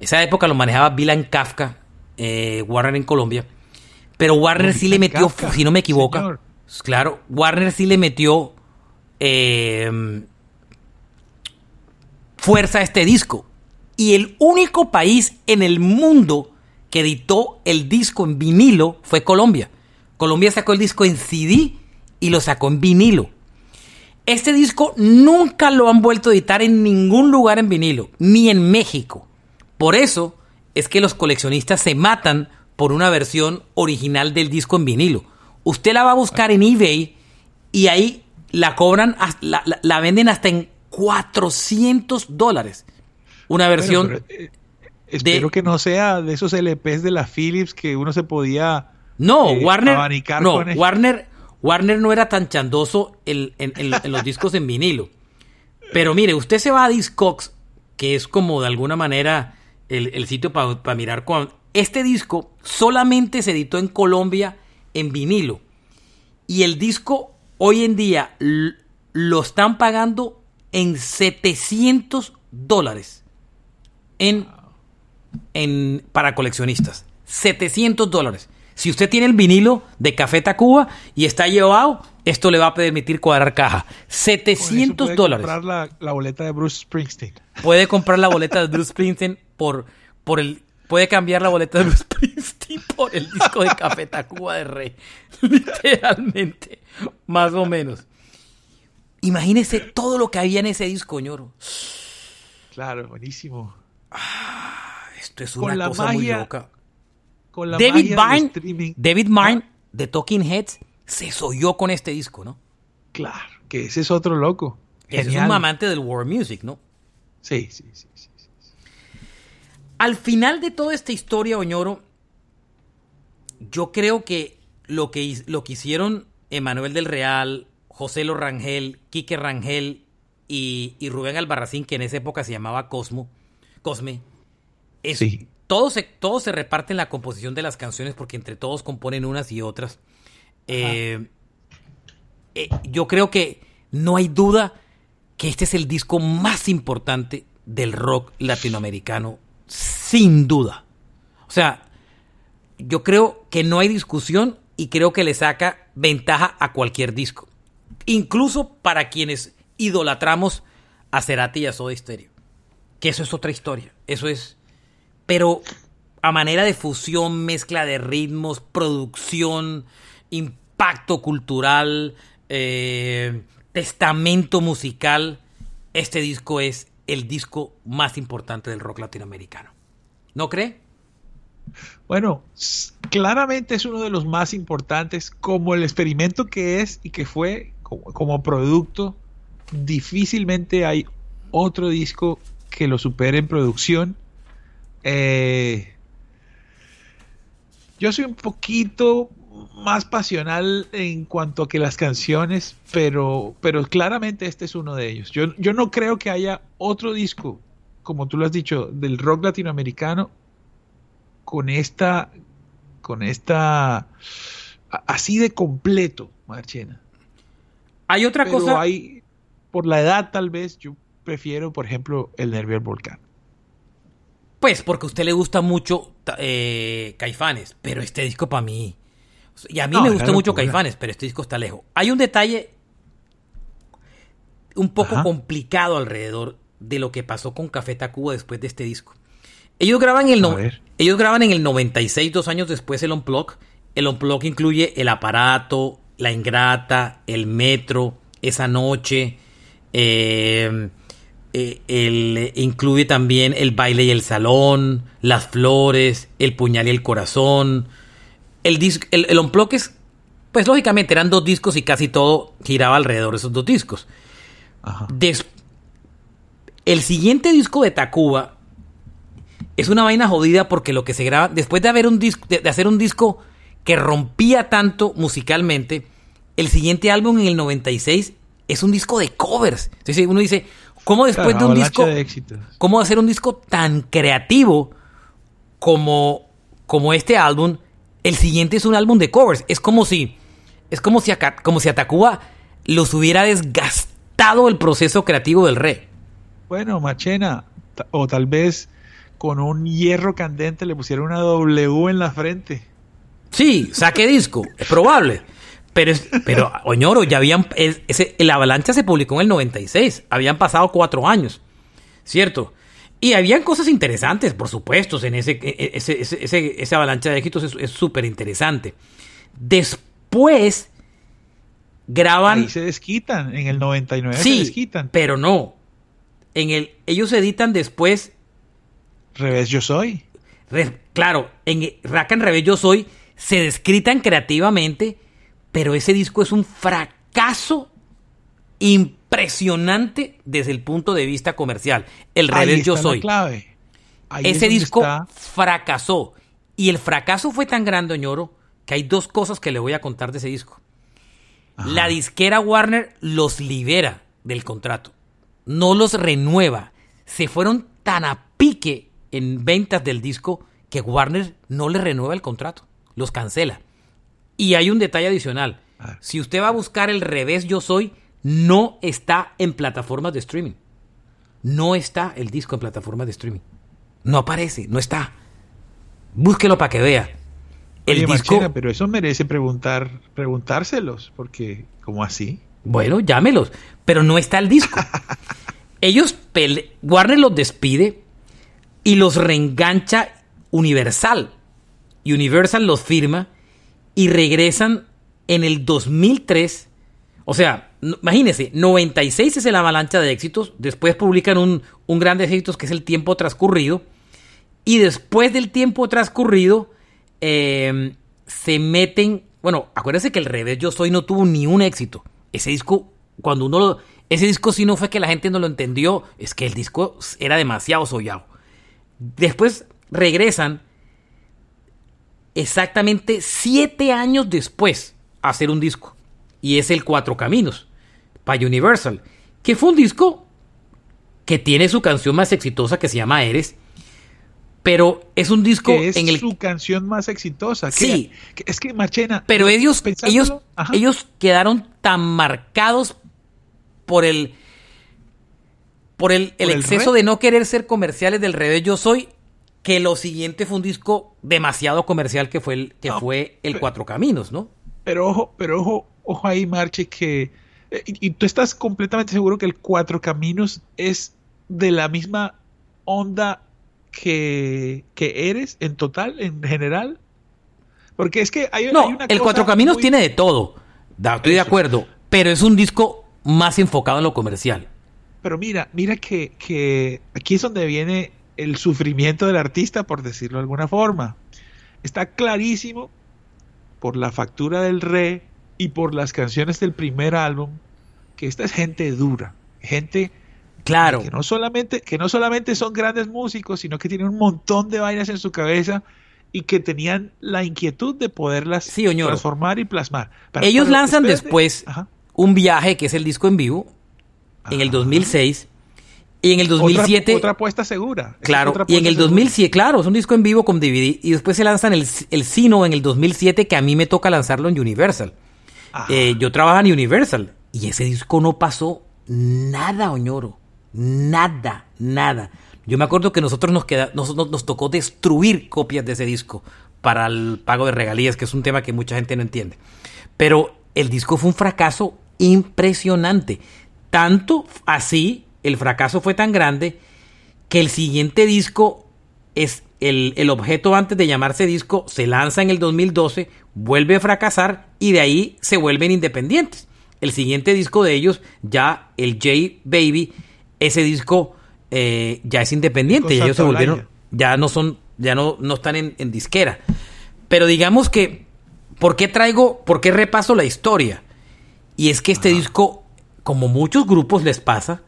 Esa época lo manejaba Dylan Kafka, eh, Warner en Colombia. Pero Warner sí le metió, Kafka, si no me equivoco. señor. Claro, Warner sí le metió eh, fuerza a este disco. Y el único país en el mundo que editó el disco en vinilo fue Colombia. Colombia sacó el disco en CD y lo sacó en vinilo. Este disco nunca lo han vuelto a editar en ningún lugar en vinilo, ni en México. Por eso es que los coleccionistas se matan por una versión original del disco en vinilo. Usted la va a buscar en eBay y ahí la cobran, la, la- la venden hasta en 400 dólares. Una versión... Bueno, pero, eh, espero de- que no sea de esos LPs de la Philips que uno se podía. No, eh, Warner. abanicar No, con Warner, Warner no era tan chandoso en, en- en- en los discos en vinilo. Pero mire, usted se va a Discogs, que es como de alguna manera el, el sitio para mirar cuando. Este disco solamente se editó en Colombia en vinilo. Y el disco hoy en día lo están pagando en 700 dólares en, en, para coleccionistas. 700 dólares. Si usted tiene el vinilo de Café Tacuba y está llevado, esto le va a permitir cuadrar caja. con eso 700 puede dólares. comprar la, la boleta de Bruce Springsteen. Puede comprar la boleta de Bruce Springsteen por, por el... Puede cambiar la boleta de Bruce Springsteen por el disco de Café Tacuba de Rey. Literalmente. Más o menos. Imagínese todo lo que había en ese disco, ñoro. Claro, buenísimo. Esto es una cosa magia muy loca. Con la David magia Byrne. David Ah, Byrne de Talking Heads se soyó con este disco, ¿no? Claro, que ese es otro loco. Ese es un amante del world music, ¿no? Sí, sí. sí, sí. Al final de toda esta historia, Oñoro, yo creo que lo que, lo que hicieron Emanuel del Real, José Lo Rangel, Quique Rangel y, y Rubén Albarracín, que en esa época se llamaba Cosmo, Cosme, es, Sí. todos, se, todos se reparten la composición de las canciones porque entre todos componen unas y otras. Eh, eh, yo creo que no hay duda que este es el disco más importante del rock latinoamericano, sin duda. O sea, yo creo que no hay discusión y creo que le saca ventaja a cualquier disco. Incluso para quienes idolatramos a Cerati y a Soda Stereo. Que eso es otra historia. Eso es. Pero a manera de fusión, mezcla de ritmos, producción, impacto cultural, eh, testamento musical, este disco es el disco más importante del rock latinoamericano. ¿No cree? Bueno, claramente es uno de los más importantes como el experimento que es y que fue como, como producto. Difícilmente hay otro disco que lo supere en producción. Eh, yo soy un poquito más pasional en cuanto a que las canciones, pero, pero claramente este es uno de ellos. Yo, yo no creo que haya otro disco, como tú lo has dicho, del rock latinoamericano con esta, con esta, así de completo, Marchena. Hay otra pero cosa. hay, por la edad tal vez, yo prefiero, por ejemplo, el Nervio del Volcán. Pues porque a usted le gusta mucho eh, Caifanes, pero este disco para mí. Y a mí No, me gusta mucho. Caifanes, pero este disco está lejos. Hay un detalle un poco Ajá. complicado alrededor de lo que pasó con Café Tacuba después de este disco. Ellos graban, el no- ellos graban en el 96, dos años después el Unplug. El Unplug incluye El Aparato, La Ingrata, El Metro, Esa Noche. eh, eh, el- incluye también El Baile y el Salón, Las Flores, El Puñal y el Corazón. El, dis- el, el Unplug es, pues lógicamente eran dos discos y casi todo giraba alrededor de esos dos discos. Ajá. Des- el siguiente disco de Tacuba es una vaina jodida porque lo que se graba, después de, haber un disco, de, de hacer un disco que rompía tanto musicalmente, el siguiente álbum en el 96 es un disco de covers. Entonces uno dice, ¿cómo después Claro, de un disco, de cómo hacer un disco tan creativo como, como este álbum, el siguiente es un álbum de covers? Es como si, es como si, a, como si a Tacuba los hubiera desgastado el proceso creativo del rey. Bueno, Machena, o tal vez con un hierro candente le pusieron una W en la frente. Sí, saque disco, es probable. Pero, es- pero Oñoro, ya habían. es- ese- el Avalancha se publicó en el 96. Habían pasado cuatro años. ¿Cierto? Y habían cosas interesantes, por supuesto. En ese, e- e- ese, ese, ese- ese Avalancha de éxitos es- súper interesante. Después graban. Ahí se desquitan, en el 99 se sí, desquitan. pero no. En el, ellos editan después Revés yo soy. Re- claro, en Rack and Rebel Yo Soy se descritan creativamente, pero ese disco es un fracaso impresionante desde el punto de vista comercial. El Rebel Yo Soy. clave. Ahí es Ese disco está. fracasó. Y el fracaso fue tan grande, Oñoro, que hay dos cosas que le voy a contar de ese disco. La disquera Warner los libera del contrato. No los renueva. Se fueron tan a pique en ventas del disco que Warner no le renueva el contrato. Los cancela. Y hay un detalle adicional. Si usted va a buscar el revés Yo Soy, no está en plataformas de streaming. No está el disco en plataformas de streaming. No aparece, no está. Búsquelo para que vea. El Oye, disco. Pero eso merece preguntar, preguntárselos, porque, ¿cómo así? Bueno, llámelos. Pero no está el disco. Ellos, pele- Warner los despide y los reengancha Universal. Universal los firma y regresan en el 2003. O sea, imagínense, 96 es el avalancha de éxitos. Después publican un, un grandes éxitos que es el tiempo transcurrido. Y después del tiempo transcurrido, eh, se meten. Bueno, acuérdense que el revés Yo Soy no tuvo ni un éxito. Ese disco, cuando uno lo. Ese disco sí no fue que la gente no lo entendió, es que el disco era demasiado sollado. Después regresan exactamente siete años después a hacer un disco. Y es el Cuatro Caminos, para Universal. Que fue un disco que tiene su canción más exitosa que se llama Eres. Pero es un disco Que es en el su canción más exitosa. que- Sí. que- es que, Machena. Pero ellos, ellos, ajá. ellos quedaron tan marcados por el por el, el Por exceso de no querer ser comerciales del revés yo soy que lo siguiente fue un disco demasiado comercial que fue el que No, fue el Cuatro Caminos, ¿no? Pero ojo, pero ojo, ojo ahí, Marche, que. Eh, Y, y tú estás completamente seguro que el Cuatro Caminos es de la misma onda que, que eres en total, en general. Porque es que hay, una el cosa Cuatro Caminos muy- tiene de todo. Estoy de acuerdo, pero es un disco más enfocado en lo comercial. Pero mira, mira que, que aquí es donde viene el sufrimiento del artista, por decirlo de alguna forma. Está clarísimo por la factura del re y por las canciones del primer álbum que esta es gente dura, gente Claro. que no solamente que no solamente son grandes músicos, sino que tienen un montón de vainas en su cabeza y que tenían la inquietud de poderlas Sí, transformar y plasmar. Ellos lanzan después Ajá. un viaje que es el disco en vivo en el Ajá. 2006 y en el Otra- 2007 Otra, apuesta segura. Claro, otra y en el segura. 2007, claro, es un disco en vivo con DVD. Y después se lanzan el, el Sino en el 2007, que a mí me toca lanzarlo en Universal. Eh, yo trabajo en Universal. Y ese disco no pasó nada, Oñoro. Nada, nada. Yo me acuerdo que nosotros nos, nos, tocó destruir copias de ese disco para el pago de regalías, que es un tema que mucha gente no entiende. Pero el disco fue un fracaso impresionante. Tanto así, el fracaso fue tan grande que el siguiente disco es el, objeto antes de llamarse disco, se lanza en el 2012, vuelve a fracasar y de ahí se vuelven independientes. El siguiente disco de ellos, ya el J Baby, ese disco eh, ya es independiente, y ellos se volvieron, ya no son, ya no, no están en, en disquera. Pero digamos que, ¿por qué traigo, por qué repaso la historia? Y es que este disco, como muchos grupos les pasa,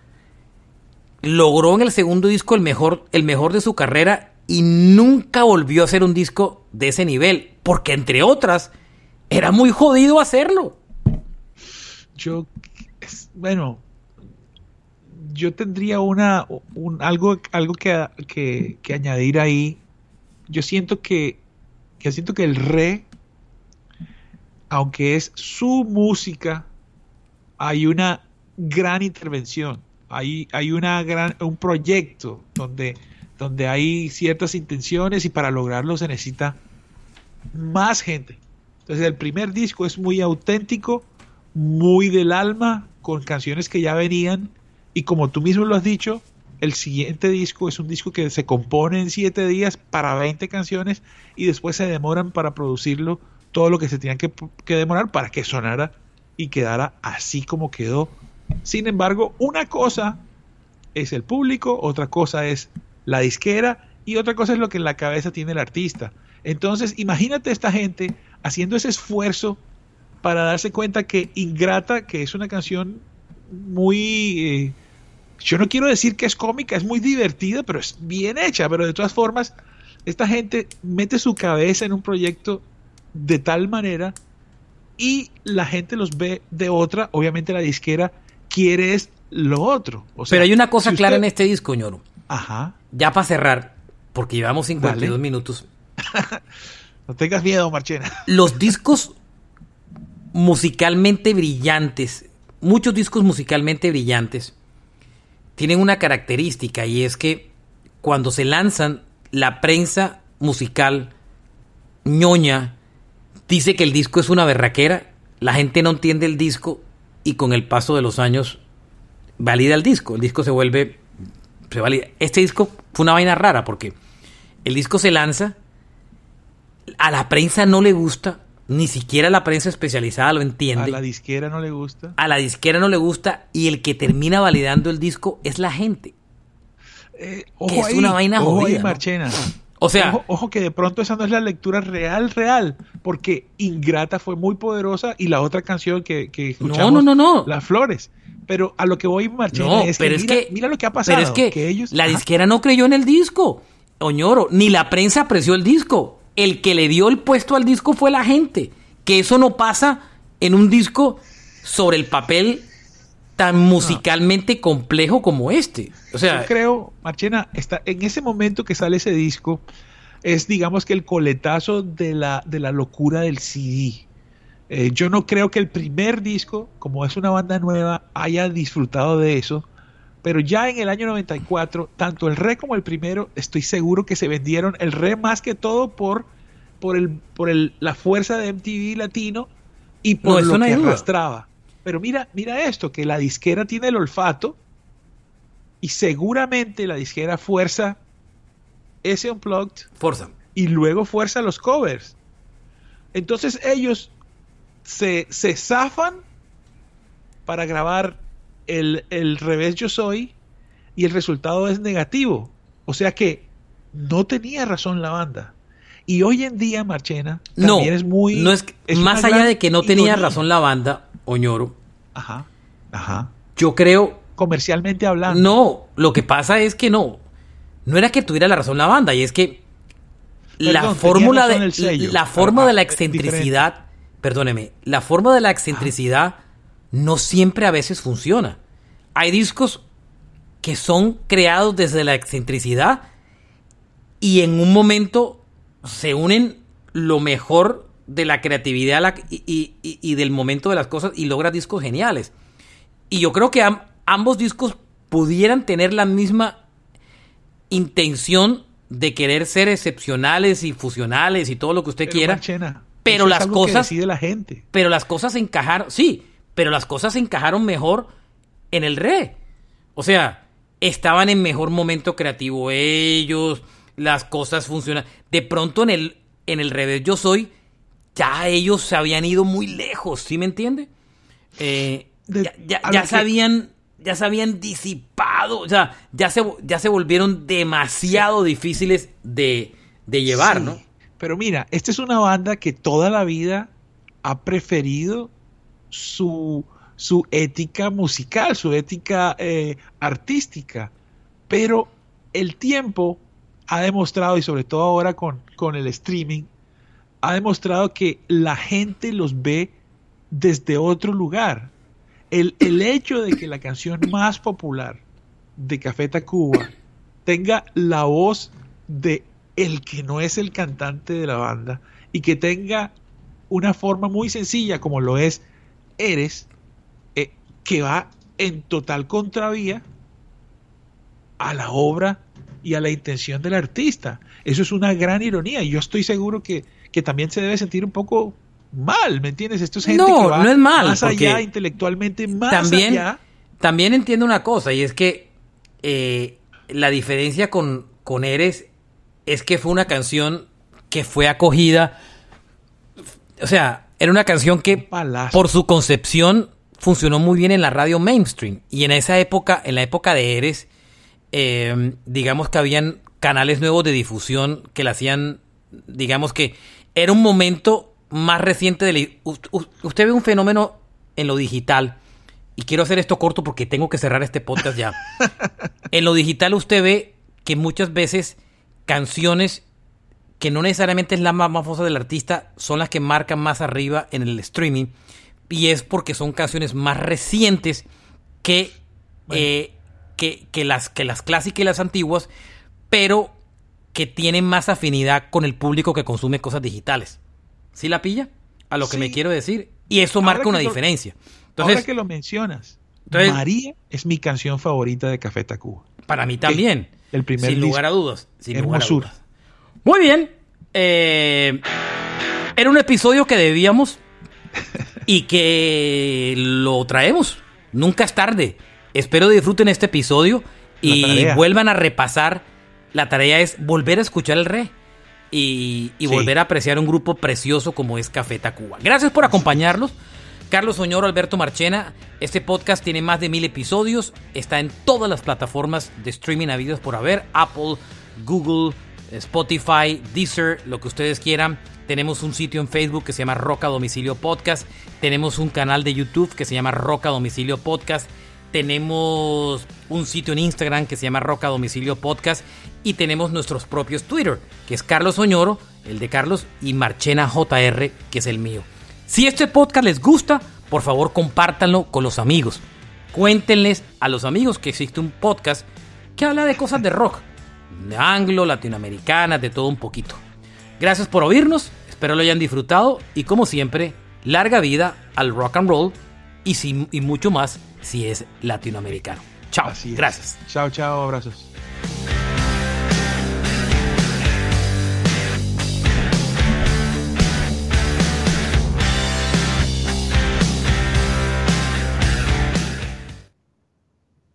logró en el segundo disco el mejor, el mejor de su carrera y nunca volvió a hacer un disco de ese nivel, porque entre otras, era muy jodido hacerlo. Yo, bueno, yo tendría una, un, algo, algo que, que, añadir ahí. Yo siento que, que siento que el re, aunque es su música, hay una gran intervención. Hay, hay una gran, un proyecto donde, donde hay ciertas intenciones y para lograrlo se necesita más gente. Entonces el primer disco es muy auténtico, muy del alma, con canciones que ya venían. Y como tú mismo lo has dicho, el siguiente disco es un disco que se compone en 7 días para 20 canciones y después se demoran para producirlo todo lo que se tenían que, que, demorar para que sonara y quedara así como quedó. Sin embargo, una cosa es el público, otra cosa es la disquera y otra cosa es lo que en la cabeza tiene el artista. Entonces, imagínate esta gente haciendo ese esfuerzo para darse cuenta que Ingrata, que es una canción muy... Eh, yo no quiero decir que es cómica, es muy divertida, pero es bien hecha, pero de todas formas, esta gente mete su cabeza en un proyecto de tal manera y la gente los ve de otra, obviamente la disquera quiere es lo otro. pero hay una cosa clara en este disco, ñoro. Ajá. Ya para cerrar, porque llevamos 52 minutos. no tengas miedo, Marchena. Los discos musicalmente brillantes, muchos discos musicalmente brillantes, tienen una característica y es que cuando se lanzan, la prensa musical ñoña dice que el disco es una berraquera, la gente no entiende el disco y con el paso de los años valida el disco, el disco se vuelve, se. Este disco fue una vaina rara porque el disco se lanza, a la prensa no le gusta, ni siquiera la prensa especializada lo entiende. A la disquera no le gusta. A la disquera no le gusta y el que termina validando el disco es la gente. Eh, ojo es una vaina jodida. Marchena. O sea, ojo, que de pronto esa no es la lectura real, real, porque Ingrata fue muy poderosa y la otra canción que, que escuchamos, no, no, no, no. Las Flores. Pero a lo que voy, Marchena, es, pero que, es mira, que mira lo que ha pasado. Pero es que, ellos, la disquera no creyó en el disco, Oñoro, ni la prensa apreció el disco el que le dio el puesto al disco fue la gente. Que eso no pasa en un disco sobre el papel tan musicalmente complejo como este. O sea, yo creo, Marchena, está, en ese momento que sale ese disco, es digamos que el coletazo de la, de la locura del CD. Eh, yo no creo que el primer disco, como es una banda nueva, haya disfrutado de eso. Pero ya en el año 94, tanto el Re como el primero, estoy seguro que se vendieron. El Re más que todo por, por, el, por el, la fuerza de MTV latino y por lo que arrastraba. Pero mira, mira esto, que la disquera tiene el olfato y seguramente la disquera fuerza ese unplugged. Fuerza. Y luego fuerza los covers. Entonces ellos se, se zafan para grabar el, revés yo soy y el resultado es negativo. O sea que no tenía razón la banda. Y hoy en día, Marchena, también es muy. No es, más allá de que no tenía razón la banda, Oñoro. Ajá. Ajá. Yo creo. Comercialmente hablando. No, lo que pasa es que no. No era que tuviera la razón la banda, y es que la fórmula de la forma de la excentricidad, perdóneme, la forma de la excentricidad no siempre a veces funciona. Hay discos que son creados desde la excentricidad y en un momento se unen lo mejor de la creatividad y, del momento de las cosas y logra discos geniales. Y yo creo que ambos discos pudieran tener la misma intención de querer ser excepcionales y fusionales y todo lo que usted quiera. pero las cosas. la gente. Pero las cosas encajaron. Sí, pero las cosas encajaron mejor en el re. O sea, estaban en mejor momento creativo ellos, las cosas funcionan. De pronto en el, en el revés yo soy, ya ellos se habían ido muy lejos, ¿sí me entiende? Eh, ya, ya, se habían, ya se habían disipado, o sea, ya se, ya se volvieron demasiado difíciles de, de llevar, ¿no? Pero mira, esta es una banda que toda la vida ha preferido su, su ética musical, su ética eh, artística. Pero el tiempo ha demostrado, y sobre todo ahora con, con el streaming, ha demostrado que la gente los ve desde otro lugar. El, el, hecho de que la canción más popular de Café Tacuba tenga la voz de el que no es el cantante de la banda y que tenga una forma muy sencilla como lo es Eres, eh, que va en total contravía a la obra y a la intención del artista. Eso es una gran ironía y yo estoy seguro que, que también se debe sentir un poco mal, ¿me entiendes? Esto es gente que va no es mal, más allá intelectualmente, más también, allá. También entiendo una cosa y es que eh, la diferencia con, con Eres es que fue una canción que fue acogida, o sea, era una canción que por su concepción funcionó muy bien en la radio mainstream. Y en esa época, en la época de Eres, eh, digamos que habían canales nuevos de difusión que la hacían, digamos que era un momento más reciente de usted ve un fenómeno en lo digital y quiero hacer esto corto porque tengo que cerrar este podcast ya. en lo digital usted ve que muchas veces canciones que no necesariamente es la más famosa del artista, son las que marcan más arriba en el streaming. Y es porque son canciones más recientes que, eh, que, que, las, que las clásicas y las antiguas, pero que tienen más afinidad con el público que consume cosas digitales. ¿Sí la pilla? A lo que me quiero decir. Y eso marca una diferencia. Entonces, ahora que lo mencionas, María es mi canción favorita de Café Tacuba. Para mí también. El primer sin lugar a dudas. Sin lugar a dudas. Muy bien. Eh, era un episodio que debíamos y que lo traemos. Nunca es tarde. Espero disfruten este episodio y vuelvan a repasar. La tarea es volver a escuchar el re y, volver a apreciar un grupo precioso como es Café Tacuba. Gracias por acompañarnos. Carlos Soñoro, Alberto Marchena. Este podcast tiene más de mil episodios. Está en todas las plataformas de streaming habidos por haber. Apple, Google, Spotify, Deezer, lo que ustedes quieran. Tenemos un sitio en Facebook que se llama Roca Domicilio Podcast. Tenemos un canal de YouTube que se llama Roca Domicilio Podcast. Tenemos un sitio en Instagram que se llama Roca Domicilio Podcast. Y tenemos nuestros propios Twitter, que es Carlos Oñoro, el de Carlos, y Marchena JR, que es el mío. Si este podcast les gusta, por favor compártanlo con los amigos. Cuéntenles a los amigos que existe un podcast que habla de cosas de rock anglo, latinoamericana, de todo un poquito. Gracias por oírnos, espero lo hayan disfrutado y como siempre, larga vida al rock and roll y, y mucho más si es latinoamericano. Chao, gracias. Chao, chao, abrazos.